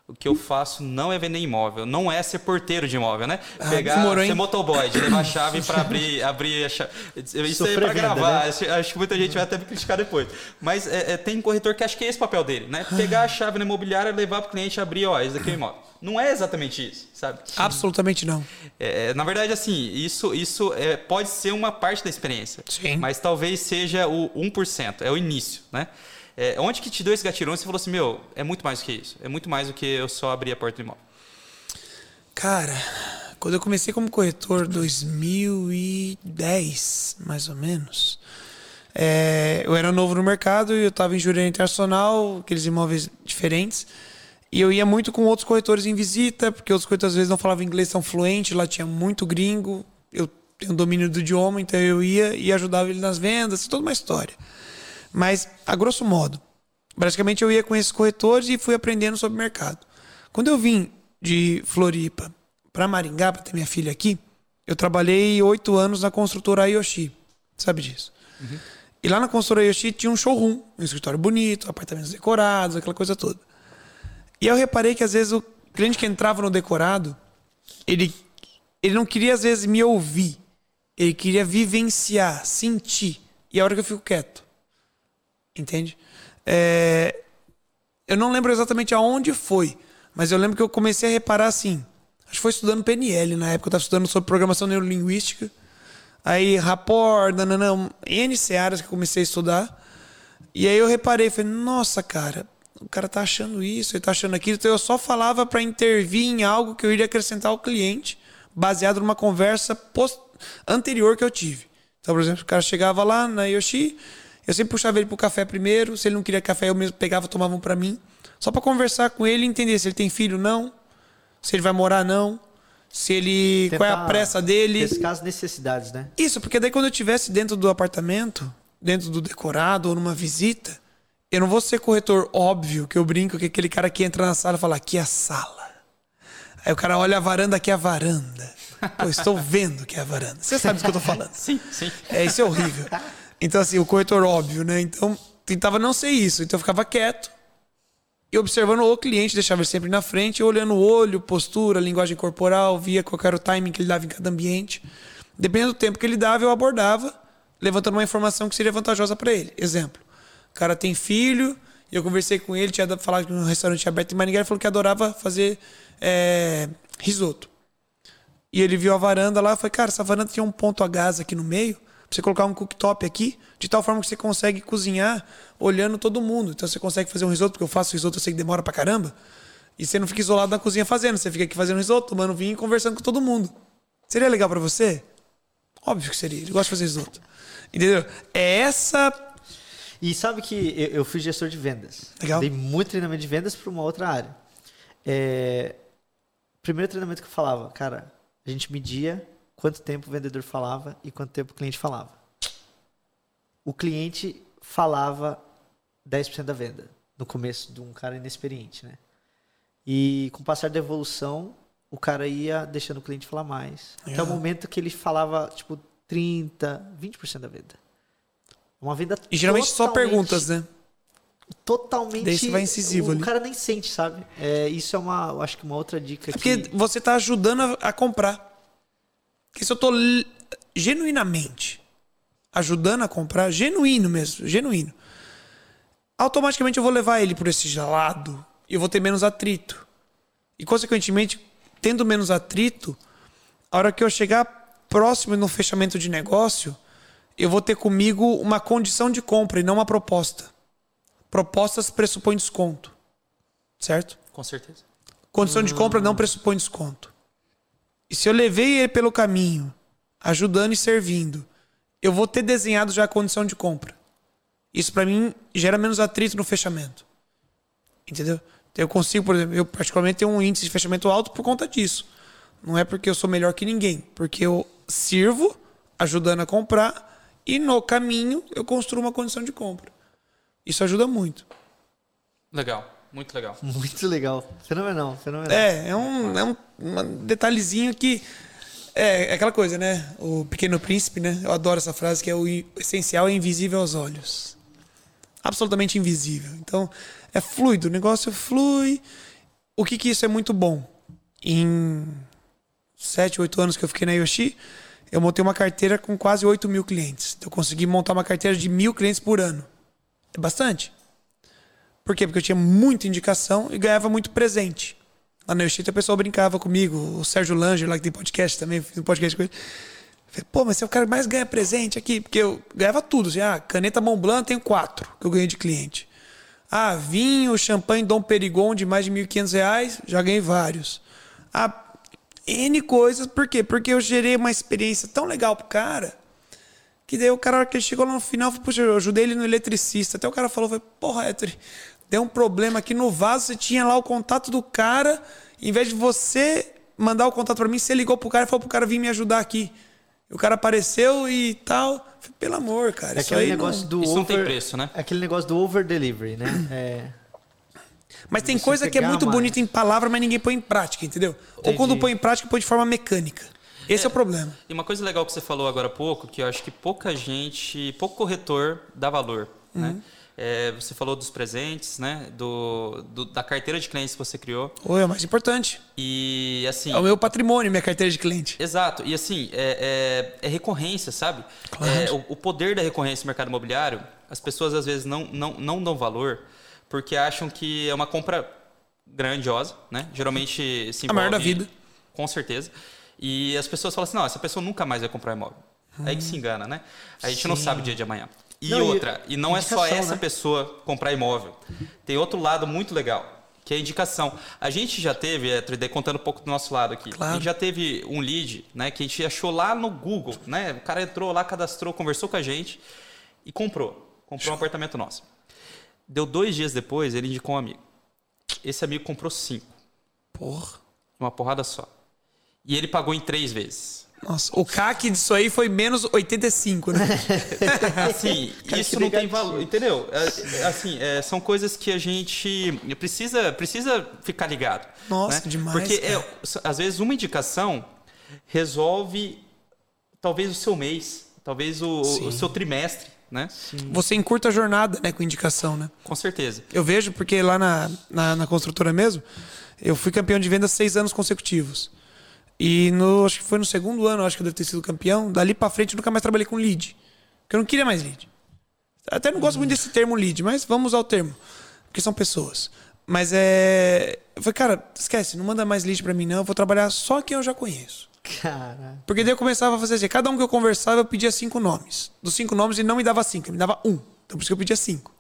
o que eu faço não é vender imóvel, não é ser porteiro de imóvel, né? Pegar,
demorou, hein?
ser motoboy, levar a chave para abrir, abrir a chave. Isso aí é para gravar.
né?
Acho, acho que muita gente vai até me criticar depois. Mas é, é, tem corretor que acha que é esse o papel dele, né? Pegar a chave na imobiliária, levar para o cliente abrir, ó, esse daqui é o imóvel. Não é exatamente isso, sabe?
Absolutamente não.
É, na verdade, assim, isso, isso é, pode ser uma parte da experiência.
Sim.
Mas talvez seja o 1%, é o início, né? É, onde que te deu esse gatilhão? Você falou assim, meu, é muito mais do que isso. É muito mais do que eu só abrir a porta do imóvel.
Cara, quando eu comecei como corretor, 2010, mais ou menos, é, eu era novo no mercado e eu estava em Jurema Internacional, aqueles imóveis diferentes. E eu ia muito com outros corretores em visita, porque outros corretores às vezes não falavam inglês tão fluente, lá tinha muito gringo. Eu tenho domínio do idioma, então eu ia e ajudava ele nas vendas, toda uma história. Mas, a grosso modo, basicamente eu ia com esses corretores e fui aprendendo sobre o mercado. Quando eu vim de Floripa para Maringá, para ter minha filha aqui, eu trabalhei oito anos na construtora Ayoshi. Sabe disso? E lá na construtora Ayoshi tinha um showroom, um escritório bonito, apartamentos decorados, aquela coisa toda. E eu reparei que às vezes o cliente que entrava no decorado, ele, ele não queria às vezes me ouvir. Ele queria vivenciar, sentir. E é a hora que eu fico quieto. Entende? É, eu não lembro exatamente aonde foi, mas eu lembro que eu comecei a reparar assim. Acho que foi estudando PNL na época, eu estava estudando sobre programação neurolinguística. Aí, rapport, nananã, N searas que eu comecei a estudar. E aí eu reparei, falei, nossa, cara, o cara tá achando isso, ele tá achando aquilo. Então eu só falava para intervir em algo que eu iria acrescentar ao cliente, baseado numa conversa post- anterior que eu tive. Então, por exemplo, o cara chegava lá na Yoshi, eu sempre puxava ele pro café primeiro. Se ele não queria café, eu mesmo pegava, tomava um para mim. Só para conversar com ele e entender se ele tem filho, não. Se ele vai morar, não. Se ele. qual é a
Tentar
pressa dele.
Pescar as necessidades, né?
Isso, porque daí quando eu estivesse dentro do apartamento, dentro do decorado ou numa visita, eu não vou ser corretor óbvio, que eu brinco que aquele cara que entra na sala fala, aqui é a sala. Aí o cara olha a varanda, aqui é a varanda. Pô, estou vendo que é a varanda. Você sabe do que eu tô falando.
Sim, sim.
É, isso é horrível. Então, assim, o corretor óbvio, né? Então, tentava não ser isso. Então, eu ficava quieto e observando o cliente, deixava ele sempre na frente, olhando o olho, postura, linguagem corporal, via qual era o timing que ele dava em cada ambiente. Dependendo do tempo que ele dava, eu abordava, levantando uma informação que seria vantajosa para ele. Exemplo: o cara tem filho E eu conversei com ele, tinha falado que no restaurante aberto em Maringá, ele falou que adorava fazer é, risoto. E ele viu a varanda lá, falei, cara, essa varanda tinha um ponto a gás aqui no meio, pra você colocar um cooktop aqui, de tal forma que você consegue cozinhar olhando todo mundo. Então você consegue fazer um risoto, porque eu faço risoto, eu sei que demora pra caramba. E você não fica isolado na cozinha fazendo, você fica aqui fazendo risoto, tomando vinho e conversando com todo mundo. Seria legal para você? Óbvio que seria. Ele gosta de fazer risoto. Entendeu? É essa.
E sabe que eu, eu fui gestor de vendas.
Legal.
Dei muito treinamento de vendas para uma outra área. É... Primeiro treinamento que eu falava, cara, a gente media quanto tempo o vendedor falava e quanto tempo o cliente falava. O cliente falava 10% da venda no começo de um cara inexperiente, né? E com o passar da evolução, o cara ia deixando o cliente falar mais. Até o momento que ele falava, tipo, 30, 20% da venda. Uma venda
E geralmente só perguntas, né?
Totalmente.
Daí você vai incisivo
o
ali.
cara nem sente, sabe? É, isso é uma, acho que uma outra dica
É porque
que
você tá ajudando a, a comprar. Porque se eu tô genuinamente ajudando a comprar, genuíno mesmo, genuíno, automaticamente eu vou levar ele por esse lado e eu vou ter menos atrito. E, consequentemente, tendo menos atrito, a hora que eu chegar próximo no fechamento de negócio, eu vou ter comigo uma condição de compra e não uma proposta. Propostas pressupõem desconto. Certo?
Com certeza.
Condição de compra não pressupõe desconto. E se eu levei ele pelo caminho, ajudando e servindo, eu vou ter desenhado já a condição de compra. Isso para mim gera menos atrito no fechamento. Entendeu? Então, Eu consigo, por exemplo, eu particularmente tenho um índice de fechamento alto por conta disso. Não é porque eu sou melhor que ninguém, porque eu sirvo ajudando a comprar e no caminho eu construo uma condição de compra. Isso ajuda muito.
Legal. Muito legal.
muito legal. Fenomenal, fenomenal.
É, é um, é um, um detalhezinho que. É, é aquela coisa, né? O Pequeno Príncipe, né? Eu adoro essa frase que é o essencial é invisível aos olhos. Absolutamente invisível. Então, é fluido, o negócio flui. O que que isso é muito bom? Em sete, oito anos que eu fiquei na Yoshi, eu montei uma carteira com quase 8 mil clientes. Eu consegui montar uma carteira de mil clientes por ano. É bastante. Por quê? Porque eu tinha muita indicação e ganhava muito presente. Lá na Yoshita, a pessoa brincava comigo. O Sérgio Langer, lá que tem podcast também, fiz um podcast com ele. Falei, pô, mas você é o cara que mais ganha presente aqui. Porque eu ganhava tudo. Assim, ah, caneta Montblanc tenho quatro que eu ganhei de cliente. Ah, vinho, champanhe Dom Perigon de mais de 1.500 reais, já ganhei vários. Ah, N coisas. Por quê? Porque eu gerei uma experiência tão legal pro cara que daí o cara, hora que ele chegou lá no final, falou, puxa, eu ajudei ele no eletricista. Até o cara falou, foi, porra, Héctor, deu um problema aqui no vaso, você tinha lá o contato do cara, em vez de você mandar o contato pra mim, você ligou pro cara e falou pro cara vir me ajudar aqui. E o cara apareceu e tal. Falei, Pelo amor, cara.
É
isso
aquele
aí não-
negócio do
Isso
over...
não tem preço, né?
É aquele negócio do over delivery, né? É...
Mas tem coisa que é muito
mais.
bonita em palavra, mas ninguém põe em prática, entendeu? Ou
Entendi.
quando põe em prática, põe de forma mecânica. Esse é, o problema.
E uma coisa legal que você falou agora há pouco, que eu acho que pouca gente, pouco corretor dá valor, né? É, você falou dos presentes, né? Do, do- da carteira de clientes que você criou.
Ou é o mais importante.
E assim.
É o meu patrimônio, minha carteira de cliente.
Exato. E assim, é, é- é recorrência, sabe? É, o, o poder da recorrência no mercado imobiliário, as pessoas às vezes não, não, não dão valor porque acham que é uma compra grandiosa, né? Geralmente se
A maior da
envolve-
vida.
Com certeza. E as pessoas falam assim, não, essa pessoa nunca mais vai comprar imóvel. Aí que se engana, né? A gente não
Sim.
sabe o dia de amanhã. E
Não, e-
outra, e, não é só essa
né?
pessoa comprar imóvel. Tem outro lado muito legal, que é a indicação. A gente já teve, é, 3D, contando um pouco do nosso lado aqui,
Claro.
a gente já teve um lead, né, que a gente achou lá no Google, né? O cara entrou lá, cadastrou, conversou com a gente e comprou. Comprou um apartamento nosso. Deu dois dias depois, ele indicou um amigo. Esse amigo comprou cinco,
Porra.
uma porrada só. E ele pagou em três vezes.
Nossa, o CAC disso aí foi menos 85, né?
Assim, isso não tem valor, entendeu? É, é, assim, é, são coisas que a gente precisa, precisa ficar ligado.
Nossa,
né?
demais,
Porque é, às vezes uma indicação resolve talvez o seu mês, talvez o, o seu trimestre, né?
Você encurta a jornada, né, com indicação, né?
Com certeza.
Eu vejo porque lá na, na, na construtora mesmo, eu fui campeão de vendas seis anos consecutivos. E no, acho que foi no segundo ano, acho que eu devo ter sido campeão. Dali pra frente eu nunca mais trabalhei com lead. Porque eu não queria mais lead. Até não gosto muito desse termo lead, mas vamos usar o termo. porque são pessoas. Mas é. Eu falei, cara, esquece, não manda mais lead pra mim, não. Eu vou trabalhar só quem eu já conheço.
Cara.
Porque daí eu começava a fazer assim, cada um que eu conversava, eu pedia cinco nomes. Dos cinco nomes, ele não me dava cinco, ele me dava um. Então por isso que eu pedia cinco.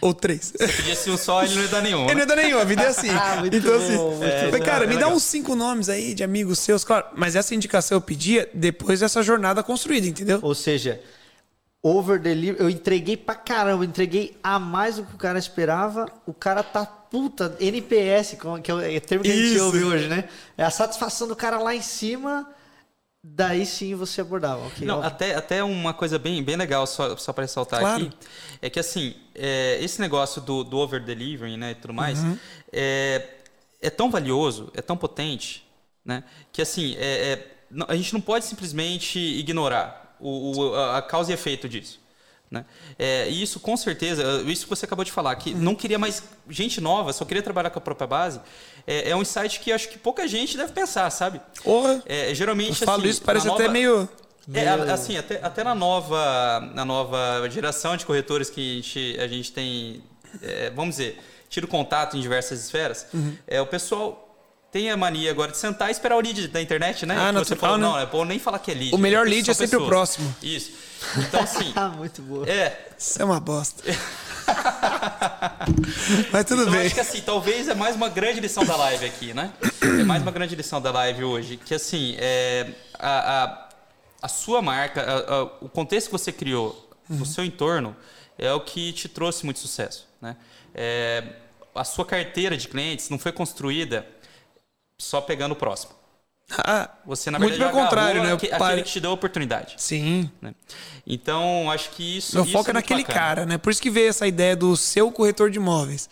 Ou três.
Você pedia se um só, ele não ia dar nenhum.
Ele não ia dar nenhum, a vida é assim.
Ah, muito
então,
bom,
assim,
muito
eu falei,
bom.
cara,
É
me dá
legal.
uns cinco nomes aí de amigos seus, claro. Mas essa indicação eu pedia depois dessa jornada construída, entendeu?
Ou seja, over delivery, eu entreguei pra caramba, eu entreguei a mais do que o cara esperava. O cara tá puta, NPS, que é o é o termo que a gente
Isso.
ouve hoje, né? É a satisfação do cara lá em cima, daí sim você abordava. ok,
Não,
óbvio.
até, até uma coisa bem, bem legal, só, só para ressaltar
Claro.
aqui, é que assim, é, esse negócio do, do over-delivering né, e tudo mais,
Uhum.
é, é tão valioso, é tão potente, né, que assim, é, é, a gente não pode simplesmente ignorar o, o- a causa e efeito disso. Né? É, e isso com certeza, isso que você acabou de falar, que não queria mais gente nova, só queria trabalhar com a própria base, é, é um insight que acho que pouca gente deve pensar, sabe?
Porra,
É, geralmente
eu falo
assim,
isso, parece
na
até
nova-
meio.
é, assim, até, até na nova, na nova geração de corretores que a gente, a gente tem, é, vamos dizer, tido contato em diversas esferas,
Uhum.
é, o pessoal tem a mania agora de sentar e esperar o lead da internet, né?
Ah,
Que você falou,
né?
não, é bom nem falar que é lead.
O melhor
porque
lead é sempre o
pessoas.
próximo.
Isso. Então, assim,
Ah, muito boa.
é,
Isso é uma bosta. Mas tudo
Então,
bem.
acho que assim, talvez é mais uma grande lição da live aqui, né? É mais uma grande lição da live hoje. Que assim, é, a, a, a sua marca, a- a- o contexto que você criou no seu entorno é o que te trouxe muito sucesso, né? É, a sua carteira de clientes não foi construída só pegando o próximo.
Ah,
Você, na
Muito pelo contrário, né?
aque-
Eu pare-
aquele que te deu a oportunidade.
sim.
né? Então, acho que isso.
Meu
isso
foco é
muito
naquele
bacana.
cara, né? Por isso que veio essa ideia do seu corretor de imóveis.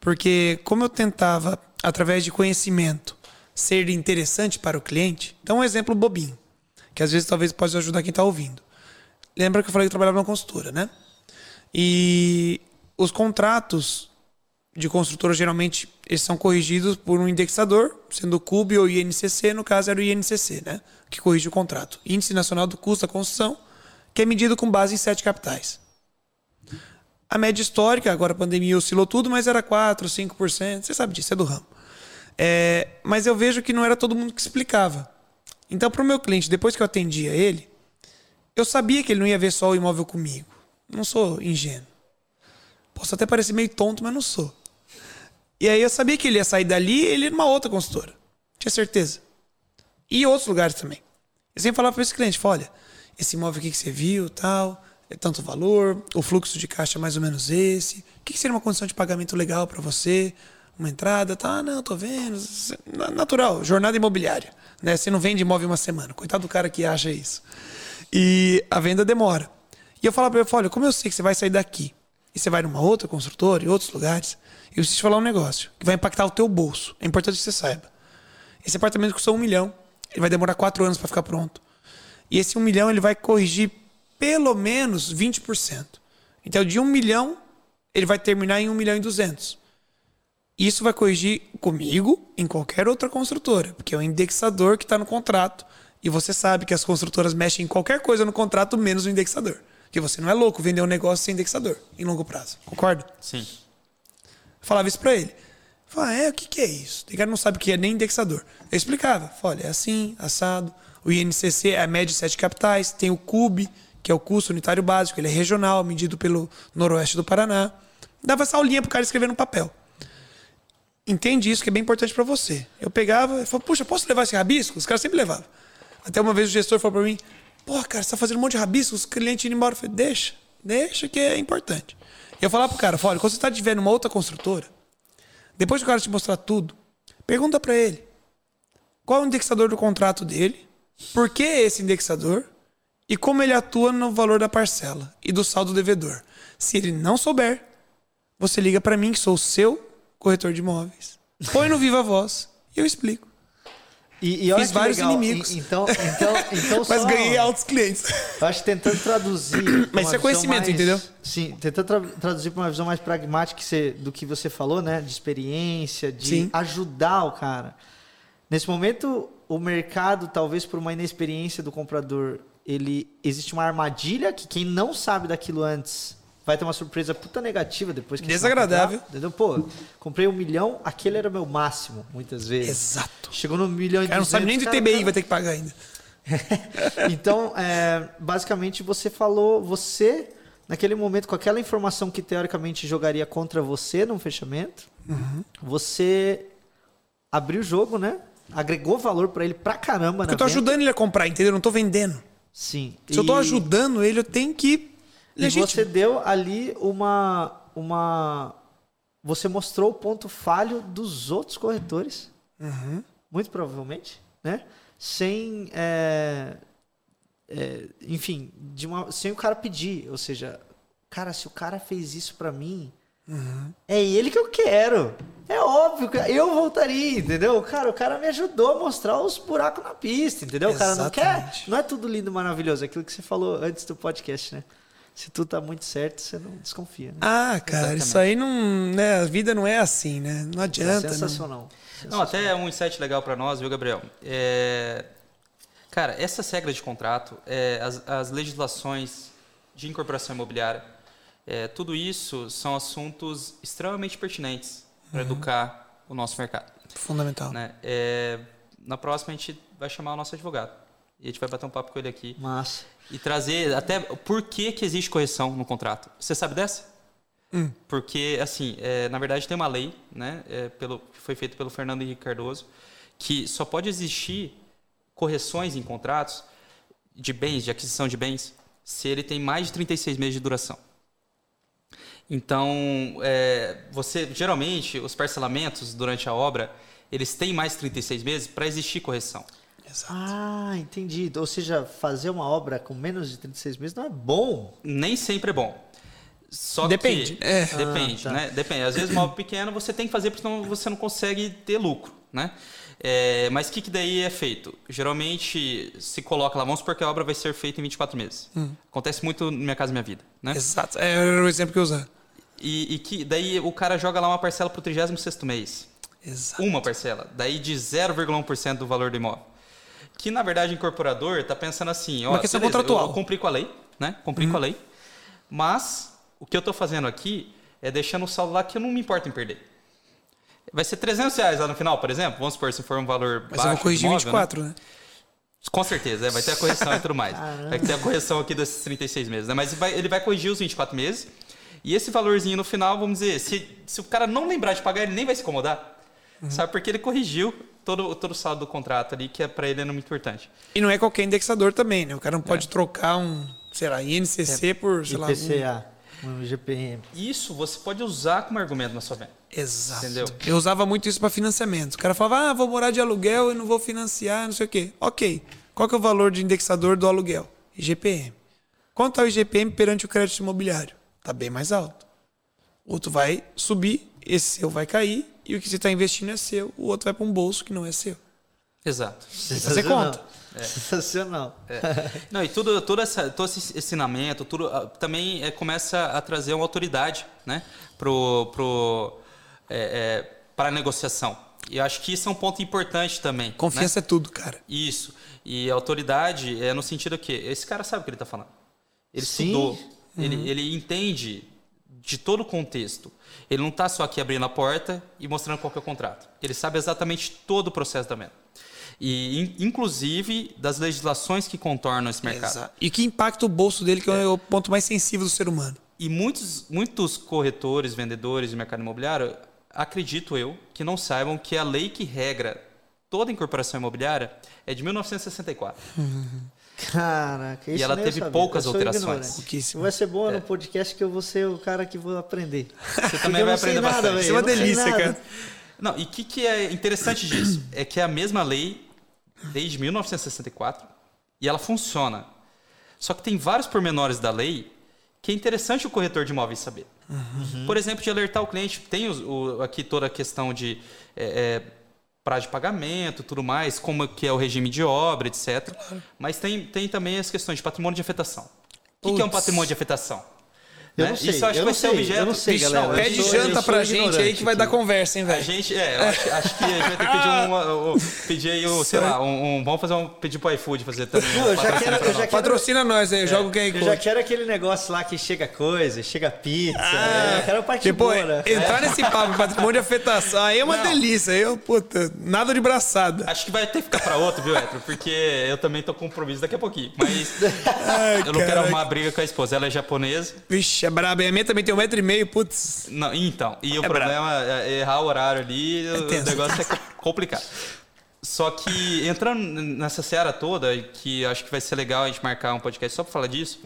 Porque como eu tentava, através de conhecimento, ser interessante para o cliente, então um exemplo bobinho, que às vezes talvez possa ajudar quem está ouvindo. Lembra que eu falei que eu trabalhava numa consultora, né? E os contratos de construtora geralmente eles são corrigidos por um indexador, sendo o CUB ou INCC, no caso era o INCC, né? Que corrige o contrato. Índice Nacional do Custo da Construção, que é medido com base em sete capitais. A média histórica, agora a pandemia oscilou tudo, mas era 4%, 5%, você sabe disso, é do ramo. É, mas eu vejo que não era todo mundo que explicava. Então, para o meu cliente, depois que eu atendia ele, eu sabia que ele não ia ver só o imóvel comigo. Não sou ingênuo. Posso até parecer meio tonto, mas não sou. E aí eu sabia que ele ia sair dali e ele ia numa outra consultora. Tinha certeza. E outros lugares também. Eu sempre falava para esse cliente, olha, esse imóvel aqui que você viu, tal, é tanto valor, o fluxo de caixa é mais ou menos esse. O que seria uma condição de pagamento legal para você? Uma entrada, tá? Não, tô vendo. Na- Natural, jornada imobiliária. Né? Você não vende imóvel uma semana. Coitado do cara que acha isso. E a venda demora. E eu falava para ele, olha, como eu sei que você vai sair daqui e você vai numa outra construtora, em outros lugares, eu preciso te falar um negócio que vai impactar o teu bolso. É importante que você saiba. Esse apartamento custou um milhão. Ele vai demorar quatro anos para ficar pronto. E esse um milhão ele vai corrigir pelo menos 20%. Então, de um milhão, ele vai terminar em um milhão e duzentos. Isso vai corrigir comigo em qualquer outra construtora, porque é o indexador que está no contrato. E você sabe que as construtoras mexem em qualquer coisa no contrato, menos o indexador. Porque você não é louco vender um negócio sem indexador, em longo prazo. Concorda?
Sim.
Eu falava isso pra ele. Falava, é, o que, que é isso? O cara não sabe o que é nem indexador. Eu explicava. Falava, olha, é assim, assado. O INCC é a média de sete capitais. Tem o CUB, que é o custo unitário básico. Ele é regional, medido pelo noroeste do Paraná. Dava essa aulinha pro cara escrever no papel. Entende isso, que é bem importante pra você. Eu pegava e falava, puxa, posso levar esse rabisco? Os caras sempre levavam. Até uma vez o gestor falou pra mim, pô, cara, você tá fazendo um monte de rabiscos, os clientes indo embora. Eu falei, deixa, deixa que é importante. E eu falava pro cara, olha, quando você tá estiver numa outra construtora, depois que o cara te mostrar tudo, pergunta pra ele qual é o indexador do contrato dele, por que esse indexador e como ele atua no valor da parcela e do saldo devedor. Se ele não souber, você liga pra mim, que sou o seu corretor de imóveis. Põe no Viva Voz e eu explico.
E, e olha
Fiz vários
legal.
inimigos.
E- Então, então, então
Mas
só-
ganhei altos clientes.
Eu acho que tentando traduzir.
Mas isso é conhecimento,
mais-
entendeu?
Sim, tentando tra- traduzir para uma visão mais pragmática que você- do que você falou, né? De experiência, de
Sim.
ajudar o cara. Nesse momento, o mercado, talvez por uma inexperiência do comprador, ele existe uma armadilha que quem não sabe daquilo antes vai ter uma surpresa puta negativa depois que
Desagradável.
Comprar, entendeu? Pô, comprei um milhão, aquele era meu máximo, muitas vezes.
Exato.
Chegou no milhão e
O cara não sabe nem do
cara,
TBI,
cara-
vai ter que pagar ainda.
então, é, basicamente, você falou, você, naquele momento, com aquela informação que teoricamente jogaria contra você num fechamento,
Uhum.
você abriu o jogo, né? Agregou valor pra ele pra caramba,
Porque
na
eu tô
venda.
ajudando ele a comprar, entendeu? Eu não tô vendendo.
Sim.
Se eu tô
E-
ajudando ele, eu tenho que.
E você deu ali uma, uma. Você mostrou o ponto falho dos outros corretores.
Uhum.
Muito provavelmente, né? Sem. é, é, enfim, de uma, sem o cara pedir. Ou seja, cara, se o cara fez isso pra mim,
Uhum.
é ele que eu quero. É óbvio que eu voltaria, entendeu? Cara, o cara me ajudou a mostrar os buracos na pista, entendeu? O cara não quer.
Exatamente.
Não é tudo lindo e maravilhoso, é aquilo que você falou antes do podcast, né? Se tudo tá muito certo, você não desconfia, né?
Ah, cara, isso aí não. Né, a vida não é assim, né? Não adianta.
é
não.
sensacional.
Não, até um insight legal para nós, viu, Gabriel? É, Cara, essas regras de contrato, é, as, as legislações de incorporação imobiliária, é, tudo isso são assuntos extremamente pertinentes para educar o nosso mercado.
Fundamental.
Né? É, na próxima a gente vai chamar o nosso advogado e a gente vai bater um papo com ele aqui
Massa.
e trazer até por que, que existe correção no contrato. Você sabe dessa? Porque, assim, é, na verdade tem uma lei, né, é, pelo, que foi feita pelo Fernando Henrique Cardoso, que só pode existir correções em contratos de bens, de aquisição de bens, se ele tem mais de 36 meses de duração. Então, é, você geralmente os parcelamentos durante a obra eles têm mais de 36 meses para existir correção.
Exato.
Ah, entendi. Ou seja, fazer uma obra com menos de 36 meses não é bom.
Nem sempre é bom. Só
Depende.
que
É.
depende,
Ah, tá.
né? Depende. Às vezes uma obra pequena você tem que fazer porque senão você não consegue ter lucro, né? É, mas o que, que daí é feito? Geralmente se coloca lá, vamos supor que a obra vai ser feita em 24 meses.
Hum.
Acontece muito no Minha Casa Minha Vida, né?
Exato. É era o exemplo que eu usar.
E, e que daí o cara joga lá uma parcela pro 36º mês.
Exato.
Uma parcela. Daí de 0,1% do valor do imóvel. Que na verdade o incorporador está pensando assim, ó,
Uma questão
beleza,
contratual.
Eu, eu cumpri com a lei, né? Cumpri com a lei. Mas o que eu estou fazendo aqui é deixando o saldo lá que eu não me importo em perder. Vai ser 300 reais lá no final, por exemplo. Vamos supor se for um valor
Mas
baixo.
eu vou corrigir
imóvel, né?
24, né?
Com certeza, é, vai ter a correção e tudo mais. Vai ter a correção aqui desses 36 meses, né? Mas vai- ele vai corrigir os 24 meses. E esse valorzinho no final, vamos dizer, se, se o cara não lembrar de pagar, ele nem vai se incomodar.
Uhum.
Sabe? Porque ele corrigiu todo, todo o saldo do contrato ali, que é para ele é muito importante.
E não é qualquer indexador também, né? O cara não
É.
pode trocar um, sei lá, INCC por, sei lá. um-
IPCA, um GPM.
Isso você pode usar como argumento na sua venda.
Exato.
Entendeu?
Eu usava muito isso para financiamento. O cara falava, ah, vou morar de aluguel e não vou financiar, não sei o quê. Ok. Qual que é o valor de indexador do aluguel? IGPM. Quanto é o IGPM perante o crédito imobiliário? Tá bem mais alto. O outro vai subir, esse seu vai cair, e o que você está investindo é seu, o outro vai para um bolso que não é seu.
Exato.
fazer conta.
Sensacional.
É. Não, e tudo, todo, essa, todo esse ensinamento, tudo ah, também é, começa a trazer uma autoridade, né, pro, pro, é, é, para a negociação. E eu acho que isso é um ponto importante também. né?
Confiança é tudo, cara.
Isso. E a autoridade é no sentido que esse cara sabe o que ele está falando. Ele
Sim.
estudou, ele, ele entende de todo o contexto. Ele não está só aqui abrindo a porta e mostrando qual é o contrato. Ele sabe exatamente todo o processo da venda. E, in- inclusive, das legislações que contornam esse mercado.
Exato. E que impacta o bolso dele, que é o ponto mais sensível do ser humano.
E muitos, muitos corretores, vendedores de mercado imobiliário, acredito eu, que não saibam que a lei que regra toda incorporação imobiliária é de 1964.
Caraca, isso
ela
nem eu
teve poucas alterações.
Vai ser bom no podcast que eu vou ser o cara que vou aprender.
Você também vai aprender
nada,
bastante.
Isso é uma
eu não sei
delícia,
nada.
cara.
Não, e o que, que é interessante disso? É que é a mesma lei desde 1964 e ela funciona. Só que tem vários pormenores da lei que é interessante o corretor de imóveis saber. Por exemplo, de alertar o cliente. Tem os- o- aqui toda a questão de é, é, prazo de pagamento, tudo mais, como que é o regime de obra, etc. Mas tem, tem também as questões de patrimônio de afetação. O que, que é um patrimônio de afetação?
Eu
né?
não sei,
Isso eu acho
eu
que vai ser
sei,
objeto.
eu não sei,
Bicho,
galera.
não,
Pede
sou-
janta pra gente aí que vai dar conversa, hein,
A
velho?
gente, é, eu acho, acho que a gente vai ter que pedir uma, um, pedir aí, um, sei lá, um, um- vamos fazer um pedir pro iFood fazer também.
Não, eu já quero- eu já quero-
Patrocina nós aí, joga o QR
Eu já quero aquele negócio lá que chega coisa, chega pizza.
Ah,
é, eu quero a parte
Tipo,
boa, né?
entrar nesse papo patrimônio de afetação, aí é uma
Não.
delícia. Aí eu, puta, nada de braçada.
Acho que vai ter que ficar pra outro, viu, Hétero? Porque eu também tô com compromisso daqui a pouquinho. Mas
Ai,
eu não quero arrumar briga com a esposa. Ela é japonesa.
Vixe, é braba. E a minha também tem um metro e meio, putz.
Não, então, e o
É
problema é errar o horário ali, o
tenso.
negócio é complicado. Só que entrando nessa seara toda, que acho que vai ser legal a gente marcar um podcast só para falar disso,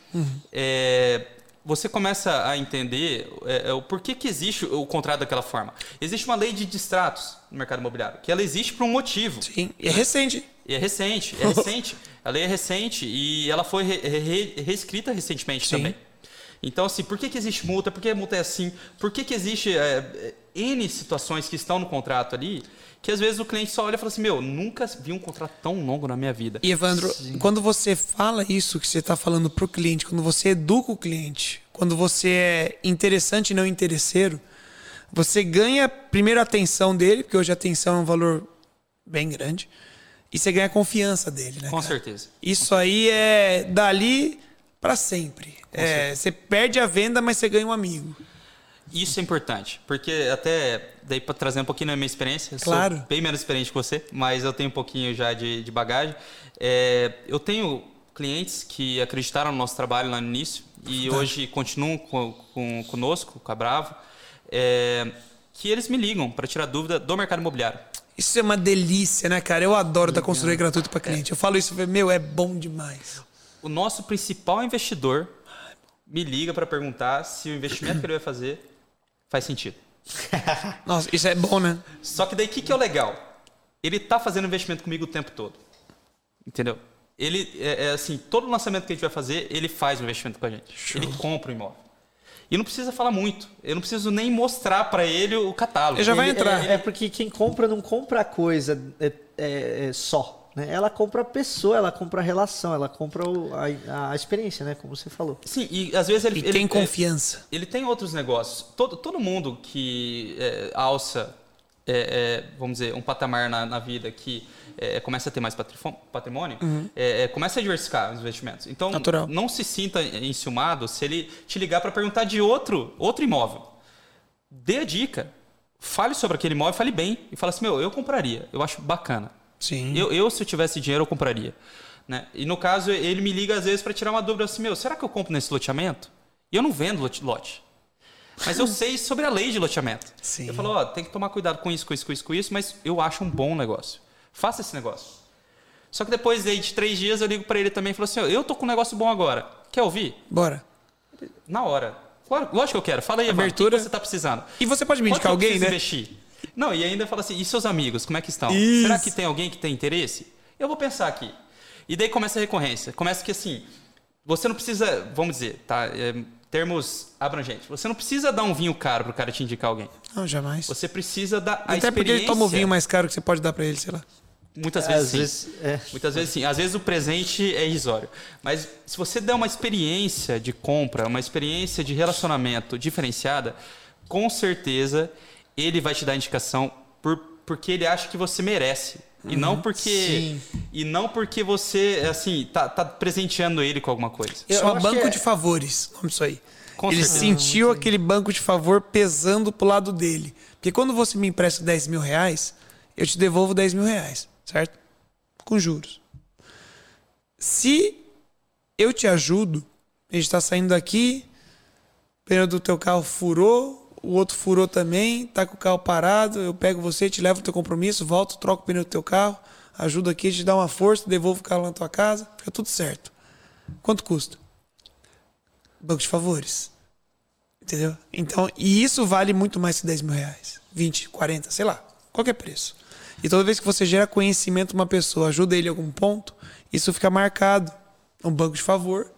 é, você começa a entender é, é, o porquê que existe o contrato daquela forma. Existe uma lei de distratos no mercado imobiliário, que ela existe por um motivo.
Sim, e é recente.
E é recente, é recente. A lei é recente e ela foi re- re- reescrita recentemente
Sim.
também. Então, assim, por que, que existe multa? Por que a multa é assim? Por que, que existe é, é, N situações que estão no contrato ali que às vezes o cliente só olha e fala assim: Meu, nunca vi um contrato tão longo na minha vida.
E Evandro, quando você fala isso que você está falando pro cliente, quando você educa o cliente, quando você é interessante e não interesseiro, você ganha primeiro a atenção dele, porque hoje a atenção é um valor bem grande, e você ganha a confiança dele, né?
Com
cara?
certeza.
Isso aí é dali para sempre. É, você perde a venda, mas você ganha um amigo.
Isso é importante, porque até daí para trazer um pouquinho da minha experiência, eu
Claro.
sou bem menos experiente que você, mas eu tenho um pouquinho já de, de bagagem. É, eu tenho clientes que acreditaram no nosso trabalho lá no início e hoje continuam com, com, conosco, com a Bravo, é, que eles me ligam para tirar dúvida do mercado imobiliário.
Isso é uma delícia, né, cara? Eu adoro dar consultoria gratuita para cliente. Eu falo isso, meu, é bom demais.
O nosso principal investidor me liga para perguntar se o investimento que ele vai fazer faz sentido.
Nossa, isso é bom, né?
Só que daí o que, que é o legal? Ele tá fazendo investimento comigo o tempo todo. Entendeu? Ele, é, é assim, todo lançamento que a gente vai fazer, ele faz o investimento com a gente. Ele compra o imóvel. E não precisa falar muito. Eu não preciso nem mostrar para ele o catálogo.
Ele já vai
Ele-
entrar.
É, é porque quem compra não compra a coisa é, é- é só. Né? Ela compra a pessoa, ela compra a relação, ela compra o- a, a experiência, né? Como você falou.
Sim, e às vezes ele...
E
ele
tem
é-
confiança.
ele tem outros negócios. Todo, todo mundo que é, alça, é, é, vamos dizer, um patamar na, na vida que é, começa a ter mais patrimônio, é, é, começa a diversificar os investimentos. Então,
Natural.
não se sinta enciumado se ele te ligar para perguntar de outro, outro imóvel. Dê a dica. Fale sobre aquele imóvel, fale bem. E fala assim, meu, eu compraria. Eu acho bacana.
Sim.
Eu, eu, se eu tivesse dinheiro, eu compraria. Né? E no caso, ele me liga às vezes para tirar uma dúvida assim: meu, será que eu compro nesse loteamento? E eu não vendo lote. Mas eu sei sobre a lei de loteamento.
Sim.
Eu falo: ó, tem que tomar cuidado com isso, com isso, com isso, com isso, mas eu acho um bom negócio. Faça esse negócio. Só que depois aí, de três dias eu ligo para ele também e falo assim: ó, eu tô com um negócio bom agora. Quer ouvir?
Bora.
Na hora. Claro, lógico que eu quero. Fala aí, Evandro,
Abertura.
o que você tá precisando?
E você pode me indicar alguém, né?
investir? Não, e ainda fala assim, e seus amigos, como é que estão?
Isso.
Será que tem alguém que tem interesse? Eu vou pensar aqui. E daí começa a recorrência. Começa que assim, você não precisa, vamos dizer, tá? é, termos abrangentes. Você não precisa dar um vinho caro pro cara te indicar alguém.
Não, jamais.
Você precisa dar a
Até porque ele
experiência.
toma o vinho mais caro que você pode dar pra ele, sei lá.
Muitas
Às
vezes sim.
vezes, é.
Muitas vezes sim. Às vezes o presente é irrisório. Mas se você der uma experiência de compra, uma experiência de relacionamento diferenciada, com certeza ele vai te dar indicação por, porque ele acha que você merece. E não porque
Sim.
e não porque você assim tá, tá presenteando ele com alguma coisa.
Eu acho
banco
é-
de favores, como isso aí.
Com
ele
certeza.
sentiu aquele banco de favor pesando pro lado dele. Porque quando você me empresta 10 mil reais, eu te devolvo 10 mil reais, certo? Com juros. Se eu te ajudo, a gente tá saindo daqui, o pneu do teu carro furou, o outro furou também, tá com o carro parado, eu pego você, te levo no teu compromisso, volto, troco o pneu do teu carro, ajudo aqui, te dá uma força, devolvo o carro na tua casa, fica tudo certo. Quanto custa? Banco de favores. Entendeu? Então, e isso vale muito mais que 10 mil reais. 20, 40, sei lá. Qualquer preço. E toda vez que você gera conhecimento uma pessoa, ajuda ele em algum ponto, isso fica marcado. Um banco de favor.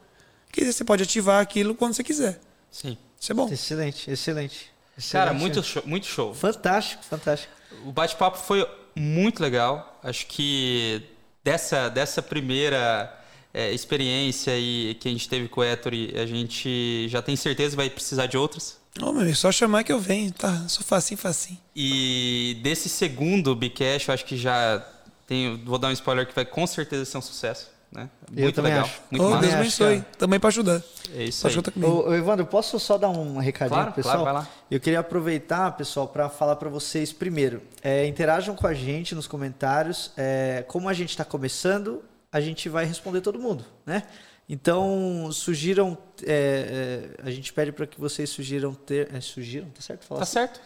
Que você pode ativar aquilo quando você quiser.
Sim.
Isso é bom.
Excelente, excelente.
Cara, muito show, muito show.
Fantástico, fantástico.
O bate-papo foi muito legal. Acho que dessa, dessa primeira é, experiência e que a gente teve com o Ettore, a gente já tem certeza que vai precisar de outras.
Ô, meu, é só chamar que eu venho, tá? Sou facinho, facinho.
E desse segundo Bcash, eu acho que já tenho, vou dar um spoiler que vai com certeza ser um sucesso. Né?
Eu
Muito
também
legal.
acho.
Muito massa.
Deus abençoe.
cara.
Também pra ajudar.
É isso aí.
Ô, ô, Evandro, posso só dar um recadinho
Claro,
pro pessoal?
claro, vai lá.
Eu queria aproveitar, pessoal, para falar para vocês primeiro. é, interajam com a gente nos comentários. é, como a gente está começando, a gente vai responder todo mundo, né? Então, sugiram. é, é, a gente pede para que vocês sugiram ter. É, sugiram, tá certo? Falar
Tá
assim?
certo.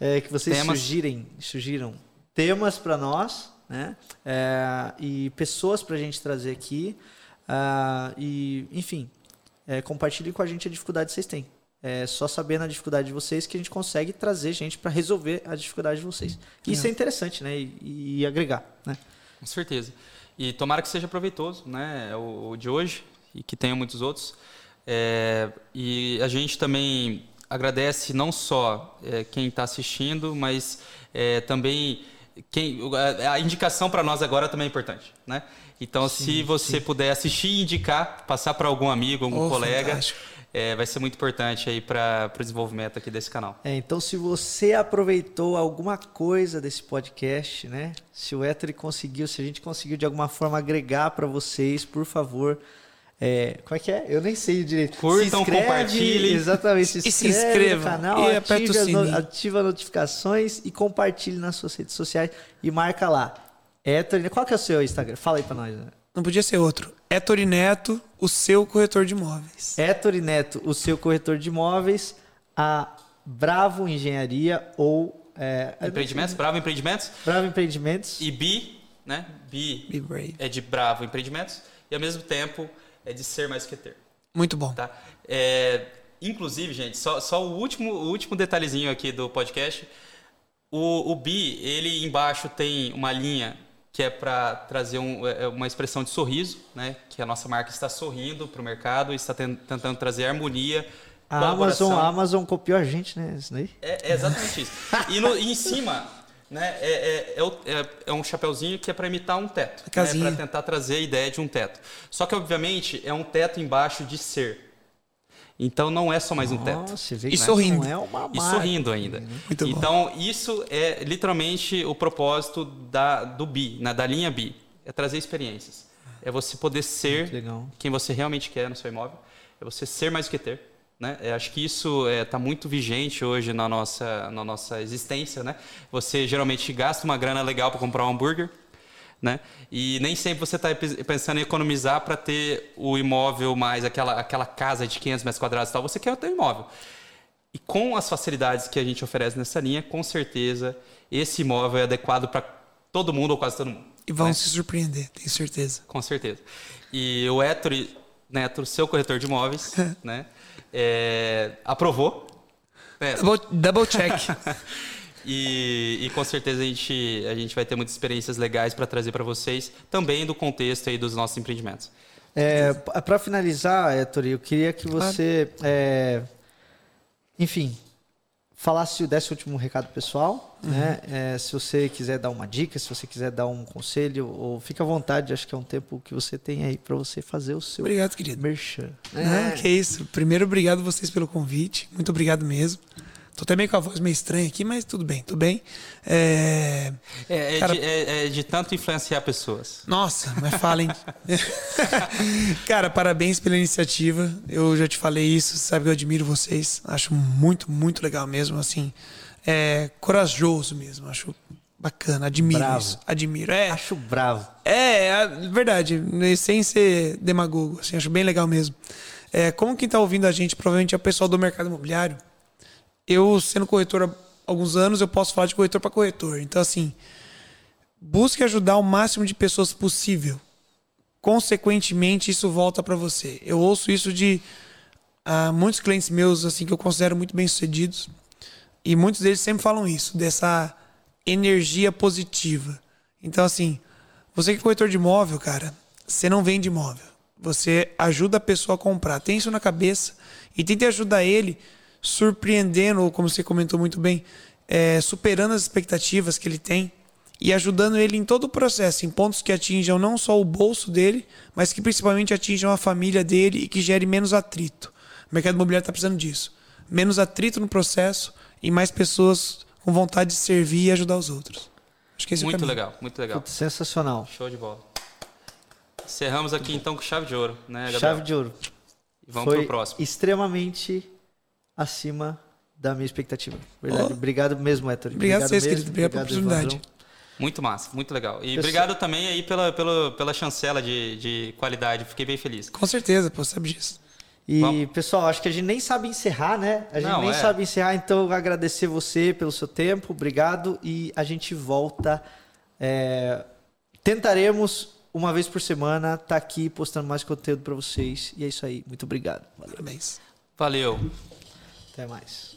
É, que vocês
Temas.
sugirem, sugiram temas para nós, né? É, e pessoas para a gente trazer aqui. Ah, e, enfim, é, compartilhem com a gente a dificuldade que vocês têm. É só sabendo a dificuldade de vocês que a gente consegue trazer gente para resolver a dificuldade de vocês. Isso é interessante, né? E, e agregar, né?
Com certeza. E tomara que seja proveitoso, né? O, o de hoje e que tenha muitos outros. É, e a gente também agradece não só é, quem está assistindo, mas é, também quem a, indicação para nós agora também é importante, né? Então, se você puder assistir e indicar, passar para algum amigo, algum
Oh,
colega, é, vai ser muito importante aí para o desenvolvimento aqui desse canal.
É, então, se você aproveitou alguma coisa desse podcast, né? Se o Ettore conseguiu, se a gente conseguiu de alguma forma agregar para vocês, por favor. É, como é que é? Eu nem sei direito.
Curtam, compartilhem.
Exatamente. Se
E se
inscreve
inscreva.
no canal,
E aperta o
ative, no- ativa notificações e compartilhe nas suas redes sociais e marca lá. Ettore, qual que é o seu Instagram? Fala aí para nós. Né?
Não podia ser outro. É Torineto, o seu corretor de imóveis.
Ettore Neto, o seu corretor de imóveis, a Bravo Engenharia ou é,
Empreendimentos, Bravo Empreendimentos
Bravo Empreendimentos.
e Bi, né? Bi
Be brave.
é de Bravo Empreendimentos e ao mesmo tempo é de ser mais que ter,
Muito bom.
tá? É, inclusive, gente, só, só o último o último detalhezinho aqui do podcast. O, o Bi, ele embaixo tem uma linha que é para trazer um- é, uma expressão de sorriso, né? Que a nossa marca está sorrindo para o mercado e está ten- tentando trazer harmonia.
A. Amazon, a Amazon copiou a gente, né? Isso daí.
É, é exatamente isso. E, no- e em cima, né, é, é, é, é- é um chapeuzinho que é para imitar um teto. Né, para tentar trazer a ideia de um teto. Só que, obviamente, é um teto embaixo de ser. Então não é só mais um teto.
Nossa, vê
E sorrindo.
não é uma
E sorrindo ainda.
Muito bom.
então, isso é literalmente o propósito da, do BI, né, da linha BI. É trazer experiências. É você poder ser quem você realmente quer no seu imóvel. É você ser mais do que ter. Né? Eu acho que isso está muito vigente hoje na nossa, na nossa existência. Né? Você geralmente gasta uma grana legal para comprar um hambúrguer. Né? E nem sempre você está pensando em economizar para ter o imóvel mais aquela, aquela casa de 500 metros quadrados e tal. Você quer o teu imóvel. E com as facilidades que a gente oferece nessa linha, com certeza esse imóvel é adequado para todo mundo ou quase todo mundo.
E vão
né?
se surpreender, tenho certeza.
Com certeza. E o Ettore Neto, seu corretor de imóveis, né, é, aprovou. né,
Double, double check.
e, e com certeza a gente, a gente vai ter muitas experiências legais para trazer para vocês, também do contexto aí dos nossos empreendimentos.
É, para finalizar, Ettore, eu queria que você, é, enfim, falasse, desse o último recado pessoal,
Uhum.
né? É, se você quiser dar uma dica, se você quiser dar um conselho, ou fica à vontade, acho que é um tempo que você tem aí para você fazer o seu
Obrigado, querido.
merchan.
Ah, que isso. Primeiro, obrigado vocês pelo convite. Muito obrigado mesmo. Tô até meio com a voz meio estranha aqui, mas tudo bem, tudo bem. É...
É, é
Cara-
de, é- é de tanto influenciar pessoas.
Nossa, mas falem. Cara, parabéns pela iniciativa. Eu já te falei isso, sabe que eu admiro vocês. Acho muito, muito legal mesmo, assim. É corajoso mesmo, acho bacana, admiro
Bravo.
isso. Admiro. É,
Acho bravo.
é, é verdade, sem ser demagogo, assim, acho bem legal mesmo. É, como quem está ouvindo a gente, provavelmente é o pessoal do mercado imobiliário. Eu, sendo corretor há alguns anos, eu posso falar de corretor para corretor. Então, assim, busque ajudar o máximo de pessoas possível. Consequentemente, isso volta para você. Eu ouço isso de ah, muitos clientes meus, assim, que eu considero muito bem sucedidos. E muitos deles sempre falam isso, dessa energia positiva. Então, assim, você que é corretor de imóvel, cara, você não vende imóvel. Você ajuda a pessoa a comprar. Tem isso na cabeça e tente ajudar ele surpreendendo, ou como você comentou muito bem, é, superando as expectativas que ele tem e ajudando ele em todo o processo, em pontos que atinjam não só o bolso dele, mas que principalmente atinjam a família dele e que gere menos atrito. O mercado imobiliário está precisando disso. Menos atrito no processo e mais pessoas com vontade de servir e ajudar os outros. Acho que esse
muito
é o
legal, muito legal.
Sensacional.
Show de bola. Encerramos aqui então com chave de ouro, né, Gabriel?
Chave de ouro.
E vamos
Foi
pro próximo.
extremamente acima da minha expectativa. Verdade.
Oh.
Obrigado mesmo, Héctor.
Obrigado a vocês,
mesmo.
querido. Obrigado pela oportunidade.
Evandrão.
Muito massa, muito legal. E
Pessoal-
obrigado também aí pela, pela, pela chancela de, de qualidade. Fiquei bem feliz.
Com certeza, pô, sabe disso.
E,
Vamos.
pessoal, acho que a gente nem sabe encerrar, né? A gente
Não,
nem
é.
sabe encerrar, então agradecer você pelo seu tempo, obrigado. E a gente volta. é, tentaremos, uma vez por semana, estar aqui postando mais conteúdo para vocês. E é isso aí. Muito obrigado. Valeu.
Parabéns.
Valeu.
Até mais.